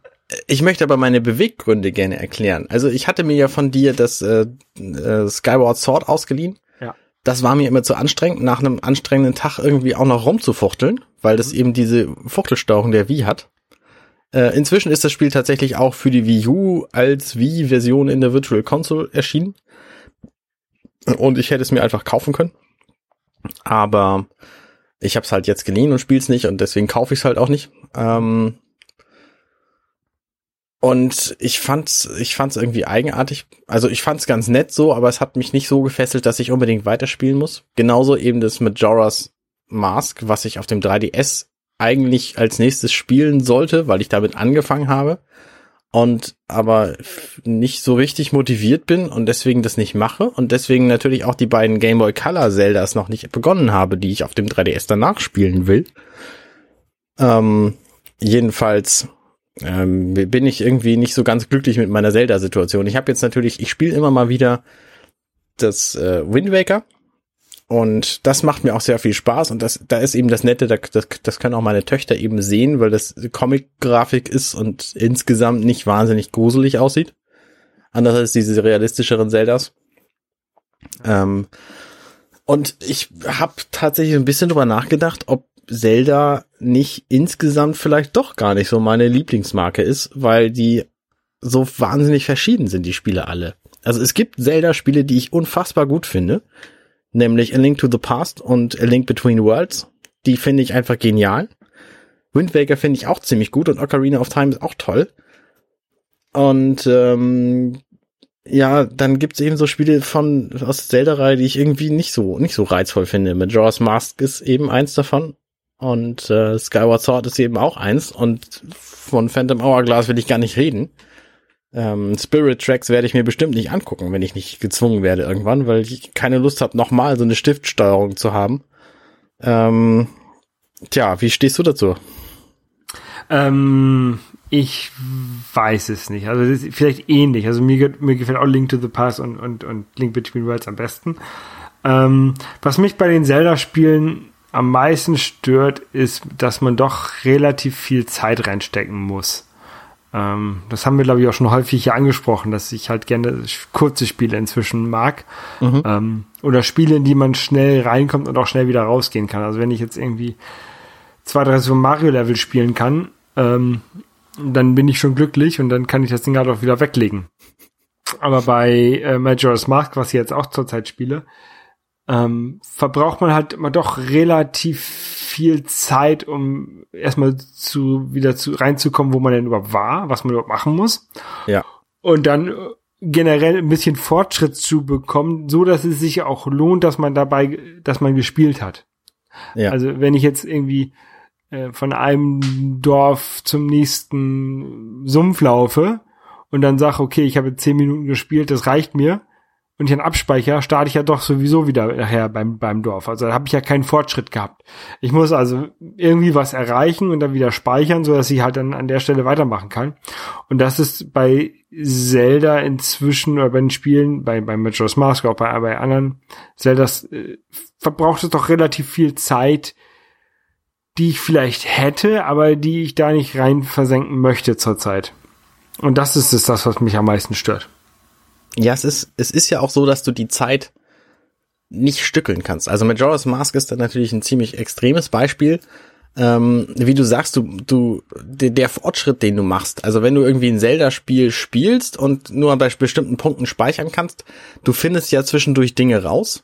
Ich möchte aber meine Beweggründe gerne erklären. Also ich hatte mir ja von dir das äh, äh, Skyward Sword ausgeliehen. Ja. Das war mir immer zu anstrengend, nach einem anstrengenden Tag irgendwie auch noch rumzufuchteln, weil das eben diese Fuchtelsteuerung der Wii hat. Äh, inzwischen ist das Spiel tatsächlich auch für die Wii U als Wii-Version in der Virtual Console erschienen. Und ich hätte es mir einfach kaufen können. Aber ich habe es halt jetzt geliehen und spiel's nicht und deswegen kaufe ich es halt auch nicht. Ähm und ich fand's, ich fand's irgendwie eigenartig. Also ich fand's ganz nett so, aber es hat mich nicht so gefesselt, dass ich unbedingt weiterspielen muss. Genauso eben das Majora's Mask, was ich auf dem 3DS eigentlich als nächstes spielen sollte, weil ich damit angefangen habe und aber nicht so richtig motiviert bin und deswegen das nicht mache und deswegen natürlich auch die beiden Game Boy Color Zeldas noch nicht begonnen habe, die ich auf dem 3DS danach spielen will. Ähm, jedenfalls ähm, bin ich irgendwie nicht so ganz glücklich mit meiner Zelda-Situation. Ich habe jetzt natürlich, ich spiele immer mal wieder das äh, Wind Waker und das macht mir auch sehr viel Spaß und das, da ist eben das Nette, das, das, das können auch meine Töchter eben sehen, weil das Comic-Grafik ist und insgesamt nicht wahnsinnig gruselig aussieht. Anders als diese realistischeren Zeldas. Ähm, und ich habe tatsächlich ein bisschen drüber nachgedacht, ob Zelda nicht insgesamt vielleicht doch gar nicht so meine Lieblingsmarke ist, weil die so wahnsinnig verschieden sind, die Spiele alle. Also es gibt Zelda-Spiele, die ich unfassbar gut finde nämlich A Link to the Past und A Link Between Worlds. Die finde ich einfach genial. Wind Waker finde ich auch ziemlich gut und Ocarina of Time ist auch toll. Und ähm, ja, dann gibt's eben so Spiele von aus Zelda-Reihe, die ich irgendwie nicht so nicht so reizvoll finde. Majora's Mask ist eben eins davon und äh, Skyward Sword ist eben auch eins und von Phantom Hourglass will ich gar nicht reden. Ähm, Spirit Tracks werde ich mir bestimmt nicht angucken, wenn ich nicht gezwungen werde irgendwann, weil ich keine Lust habe, nochmal so eine Stiftsteuerung zu haben. Ähm, tja, wie stehst du dazu? Ähm, ich weiß es nicht. Also das ist vielleicht ähnlich. Also mir, mir gefällt auch Link to the Past und, und, und Link Between Worlds am besten. Ähm, was mich bei den Zelda-Spielen am meisten stört, ist, dass man doch relativ viel Zeit reinstecken muss. Ähm, das haben wir, glaube ich, auch schon häufig hier angesprochen, dass ich halt gerne kurze Spiele inzwischen mag. Mhm. Ähm, oder Spiele, in die man schnell reinkommt und auch schnell wieder rausgehen kann. Also wenn ich jetzt irgendwie zwei, drei so Mario-Level spielen kann, ähm, dann bin ich schon glücklich und dann kann ich das Ding halt auch wieder weglegen. Aber bei äh, Majora's Mask, was ich jetzt auch zurzeit spiele, ähm, verbraucht man halt immer doch relativ viel Zeit, um erstmal zu wieder zu reinzukommen, wo man denn überhaupt war, was man überhaupt machen muss. Ja. Und dann äh, generell ein bisschen Fortschritt zu bekommen, so dass es sich auch lohnt, dass man dabei, dass man gespielt hat. Ja. Also wenn ich jetzt irgendwie äh, von einem Dorf zum nächsten Sumpf laufe und dann sage, okay, ich habe zehn Minuten gespielt, das reicht mir, und ich dann abspeichere, starte ich ja doch sowieso wieder nachher beim, beim Dorf. Also da habe ich ja keinen Fortschritt gehabt. Ich muss also irgendwie was erreichen und dann wieder speichern, so dass ich halt dann an der Stelle weitermachen kann. Und das ist bei Zelda inzwischen oder bei den Spielen, bei, bei Majora's Mask, auch bei, bei anderen Zeldas, äh, verbraucht es doch relativ viel Zeit, die ich vielleicht hätte, aber die ich da nicht rein versenken möchte zurzeit. Und das ist es das, was mich am meisten stört. Ja, es ist, es ist ja auch so, dass du die Zeit nicht stückeln kannst. Also Majora's Mask ist dann natürlich ein ziemlich extremes Beispiel. Ähm, wie du sagst, du, du, der, der Fortschritt, den du machst, also wenn du irgendwie ein Zelda-Spiel spielst und nur bei bestimmten Punkten speichern kannst, du findest ja zwischendurch Dinge raus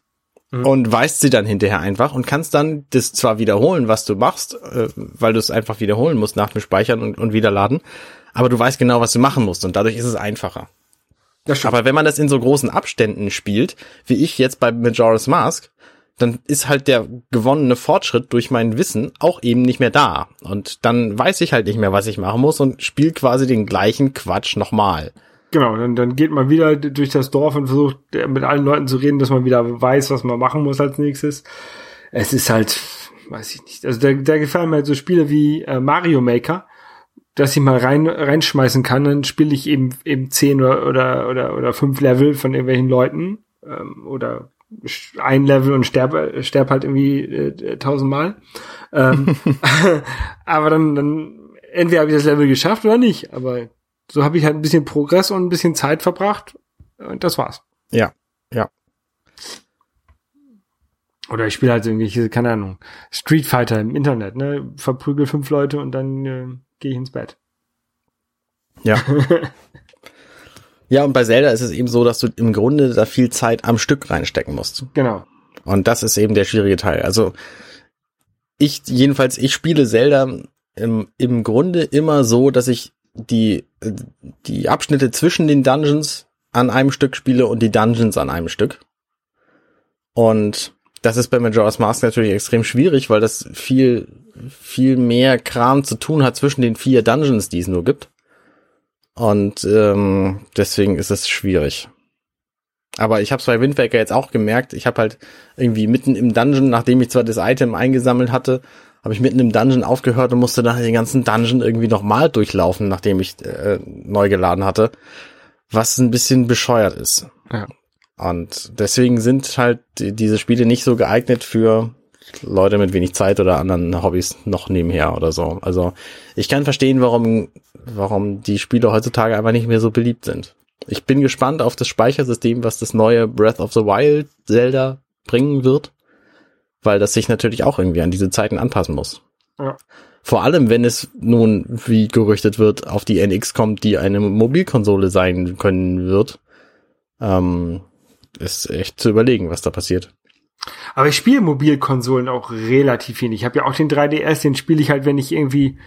und weißt sie dann hinterher einfach und kannst dann das zwar wiederholen, was du machst, äh, weil du es einfach wiederholen musst nach dem Speichern und, und Wiederladen, aber du weißt genau, was du machen musst und dadurch ist es einfacher. Aber wenn man das in so großen Abständen spielt, wie ich jetzt bei Majora's Mask, dann ist halt der gewonnene Fortschritt durch mein Wissen auch eben nicht mehr da. Und dann weiß ich halt nicht mehr, was ich machen muss und spiele quasi den gleichen Quatsch nochmal. Genau, dann, dann geht man wieder durch das Dorf und versucht äh, mit allen Leuten zu reden, dass man wieder weiß, was man machen muss als nächstes. Es ist halt, weiß ich nicht. Also da, da gefallen mir halt so Spiele wie äh, Mario Maker, dass ich mal rein reinschmeißen kann, dann spiele ich eben eben zehn oder oder oder, oder fünf Level von irgendwelchen Leuten ähm, oder ein Level und sterb, sterb halt irgendwie äh, tausendmal. Ähm, aber dann, dann entweder habe ich das Level geschafft oder nicht. Aber so habe ich halt ein bisschen Progress und ein bisschen Zeit verbracht und das war's. Ja, ja. Oder ich spiele halt irgendwelche, keine Ahnung, Street Fighter im Internet, ne? Verprügel fünf Leute und dann äh, gehe ich ins Bett. Ja. ja, und bei Zelda ist es eben so, dass du im Grunde da viel Zeit am Stück reinstecken musst. Genau. Und das ist eben der schwierige Teil. Also ich, jedenfalls, ich spiele Zelda im, im Grunde immer so, dass ich die, die Abschnitte zwischen den Dungeons an einem Stück spiele und die Dungeons an einem Stück. Und das ist bei Majora's Mask natürlich extrem schwierig, weil das viel, viel mehr Kram zu tun hat zwischen den vier Dungeons, die es nur gibt. Und ähm, deswegen ist es schwierig. Aber ich habe es bei Wind jetzt auch gemerkt. Ich habe halt irgendwie mitten im Dungeon, nachdem ich zwar das Item eingesammelt hatte, habe ich mitten im Dungeon aufgehört und musste dann den ganzen Dungeon irgendwie nochmal durchlaufen, nachdem ich äh, neu geladen hatte. Was ein bisschen bescheuert ist. Ja. Und deswegen sind halt die, diese Spiele nicht so geeignet für Leute mit wenig Zeit oder anderen Hobbys noch nebenher oder so. Also ich kann verstehen, warum, warum die Spiele heutzutage einfach nicht mehr so beliebt sind. Ich bin gespannt auf das Speichersystem, was das neue Breath of the Wild Zelda bringen wird, weil das sich natürlich auch irgendwie an diese Zeiten anpassen muss. Ja. Vor allem, wenn es nun, wie gerüchtet wird, auf die NX kommt, die eine Mobilkonsole sein können wird, ähm, ist echt zu überlegen, was da passiert. Aber ich spiele Mobilkonsolen auch relativ viel. Ich habe ja auch den 3DS, den spiele ich halt, wenn ich irgendwie,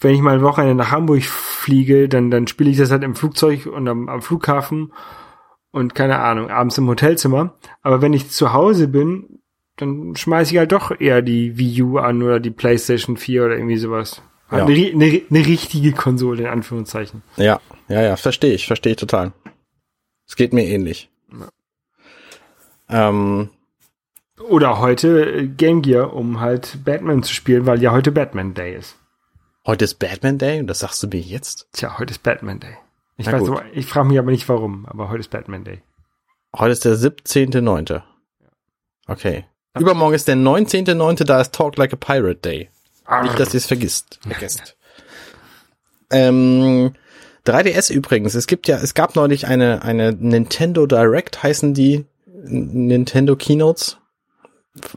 wenn ich mal ein Wochenende nach Hamburg fliege, dann, dann spiele ich das halt im Flugzeug und am, am Flughafen und keine Ahnung, abends im Hotelzimmer. Aber wenn ich zu Hause bin, dann schmeiße ich halt doch eher die Wii U an oder die PlayStation 4 oder irgendwie sowas. Ja. Eine, eine, eine richtige Konsole, in Anführungszeichen. Ja, ja, ja, verstehe ich, verstehe ich total. Es geht mir ähnlich. Ähm, Oder heute äh, Game Gear, um halt Batman zu spielen, weil ja heute Batman Day ist. heute ist Batman Day und das sagst du mir jetzt? Tja, heute ist Batman Day. Ich Na weiß, gut. ich frage mich aber nicht warum, aber heute ist Batman Day. Heute ist der 17.9. Okay. Übermorgen ist der 19.9., da ist Talk Like a Pirate Day. Nicht, dass ihr es vergisst. Vergesst. ähm, 3DS übrigens, es gibt ja, es gab neulich eine, eine Nintendo Direct, heißen die Nintendo Keynotes,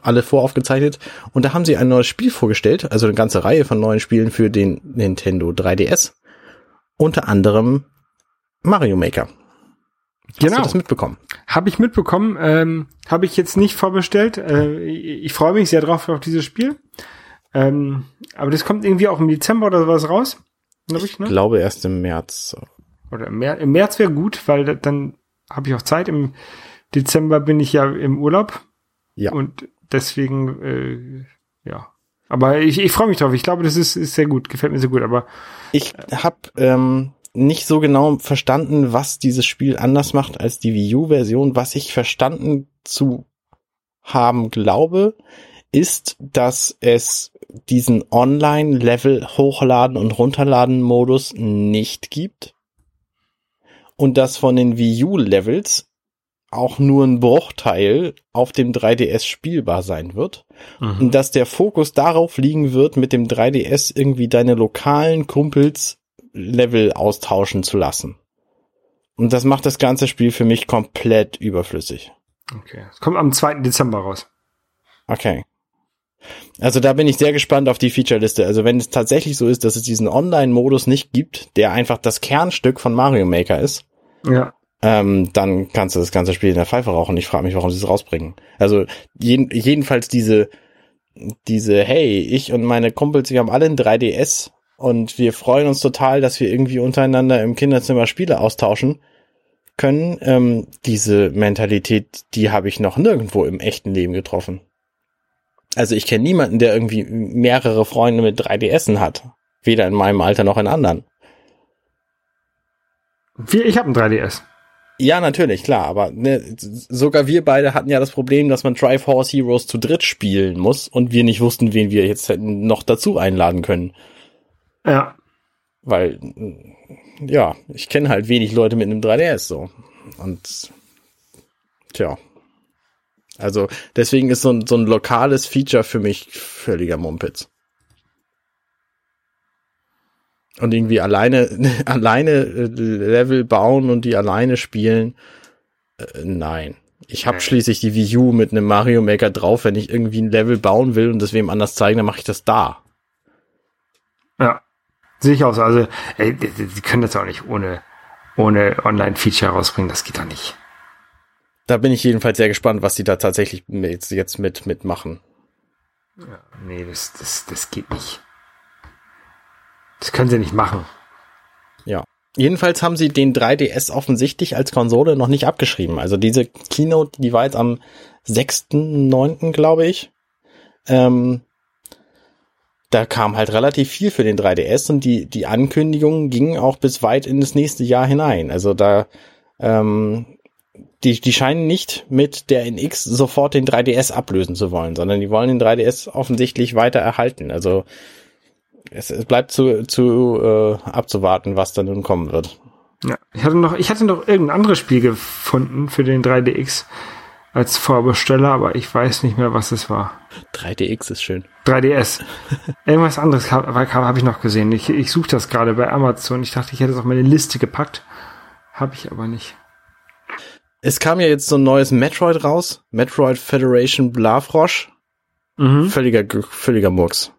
alle voraufgezeichnet. Und da haben sie ein neues Spiel vorgestellt, also eine ganze Reihe von neuen Spielen für den Nintendo 3DS. Unter anderem Mario Maker. Hast Genau. du das mitbekommen? Habe ich mitbekommen, ähm, habe ich jetzt nicht vorbestellt. Äh, ich, ich freue mich sehr drauf auf dieses Spiel. Ähm, aber das kommt irgendwie auch im Dezember oder sowas raus. Glaube ich, Ich ne? glaube erst im März. Oder im, März, im März wäre gut, weil da- dann habe ich auch Zeit. Im Dezember bin ich ja im Urlaub. Ja. Und deswegen, äh, ja. Aber ich, ich freue mich drauf. Ich glaube, das ist, ist sehr gut. Gefällt mir sehr gut. Aber Ich habe ähm, nicht so genau verstanden, was dieses Spiel anders macht als die Wii U-Version. Was ich verstanden zu haben glaube, ist, dass es diesen Online-Level hochladen und runterladen Modus nicht gibt und dass von den Wii U-Levels auch nur ein Bruchteil auf dem 3DS spielbar sein wird und dass der Fokus darauf liegen wird, mit dem 3DS irgendwie deine lokalen Kumpels Level austauschen zu lassen. Und das macht das ganze Spiel für mich komplett überflüssig. okay. Es kommt am 2. Dezember raus. Okay. Also da bin ich sehr gespannt auf die Featureliste. Also wenn es tatsächlich so ist, dass es diesen Online-Modus nicht gibt, der einfach das Kernstück von Mario Maker ist, Ja. Ähm, dann kannst du das ganze Spiel in der Pfeife rauchen. Ich frage mich, warum sie es rausbringen. Also jeden, jedenfalls diese, diese, hey, ich und meine Kumpels, wir haben alle ein 3DS und wir freuen uns total, dass wir irgendwie untereinander im Kinderzimmer Spiele austauschen können. Ähm, diese Mentalität, die habe ich noch nirgendwo im echten Leben getroffen. Also ich kenne niemanden, der irgendwie mehrere Freunde mit 3DSen hat. Weder in meinem Alter noch in anderen. Ich habe ein 3DS. Ja, natürlich, klar, aber ne, sogar wir beide hatten ja das Problem, dass man Triforce Heroes zu dritt spielen muss und wir nicht wussten, wen wir jetzt hätten noch dazu einladen können. Ja. Weil, ja, ich kenne halt wenig Leute mit einem 3DS so. Und tja. Also deswegen ist so ein, so ein lokales Feature für mich völliger Mumpitz. Und irgendwie alleine, alleine äh, Level bauen und die alleine spielen, äh, nein. Ich habe schließlich die Wii U mit einem Mario Maker drauf. Wenn ich irgendwie ein Level bauen will und das wem anders zeigen, dann mache ich das da. Ja. Sehe ich aus. Also, ey, die, die können das auch nicht ohne, ohne Online-Feature rausbringen. Das geht doch nicht. Da bin ich jedenfalls sehr gespannt, was die da tatsächlich mit, jetzt mit, mitmachen. Ja, nee, das, das, das geht nicht. Das können sie nicht machen. Ja. Jedenfalls haben sie den 3DS offensichtlich als Konsole noch nicht abgeschrieben. Also diese Keynote, die war jetzt am 6.9., glaube ich. Ähm, da kam halt relativ viel für den 3DS und die, die Ankündigungen gingen auch bis weit in das nächste Jahr hinein. Also da, ähm, die, die scheinen nicht mit der NX sofort den 3DS ablösen zu wollen, sondern die wollen den 3DS offensichtlich weiter erhalten. Also es, es bleibt zu, zu äh, abzuwarten, was da nun kommen wird. Ja, ich hatte noch, ich hatte noch irgendein anderes Spiel gefunden für den 3DX als Vorbesteller, aber ich weiß nicht mehr, was es war. 3DX ist schön. 3DS. Irgendwas anderes habe hab, hab ich noch gesehen. Ich, ich suche das gerade bei Amazon. Ich dachte, ich hätte es auf meine Liste gepackt. Habe ich aber nicht. Es kam ja jetzt so ein neues Metroid raus. Metroid Federation Blafrosch. Mhm. Völliger, völliger Murks.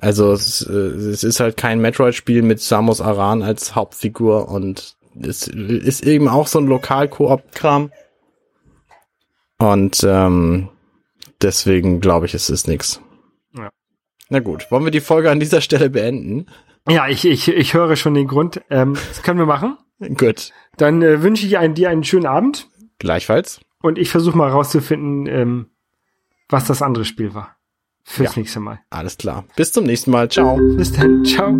Also es, äh, es ist halt kein Metroid-Spiel mit Samus Aran als Hauptfigur und es ist eben auch so ein Lokal-Koop-Kram. Und ähm, deswegen glaube ich, es ist nix. Ja. Na gut, wollen wir die Folge an dieser Stelle beenden? Ja, ich, ich, ich höre schon den Grund. Ähm, das können wir machen. Gut. Dann äh, wünsche ich einen, dir einen schönen Abend Gleichfalls. und ich versuche mal rauszufinden, ähm, was das andere Spiel war. Fürs Ja. nächste Mal. Alles klar. Bis zum nächsten Mal. Ciao. Bis dann. Ciao.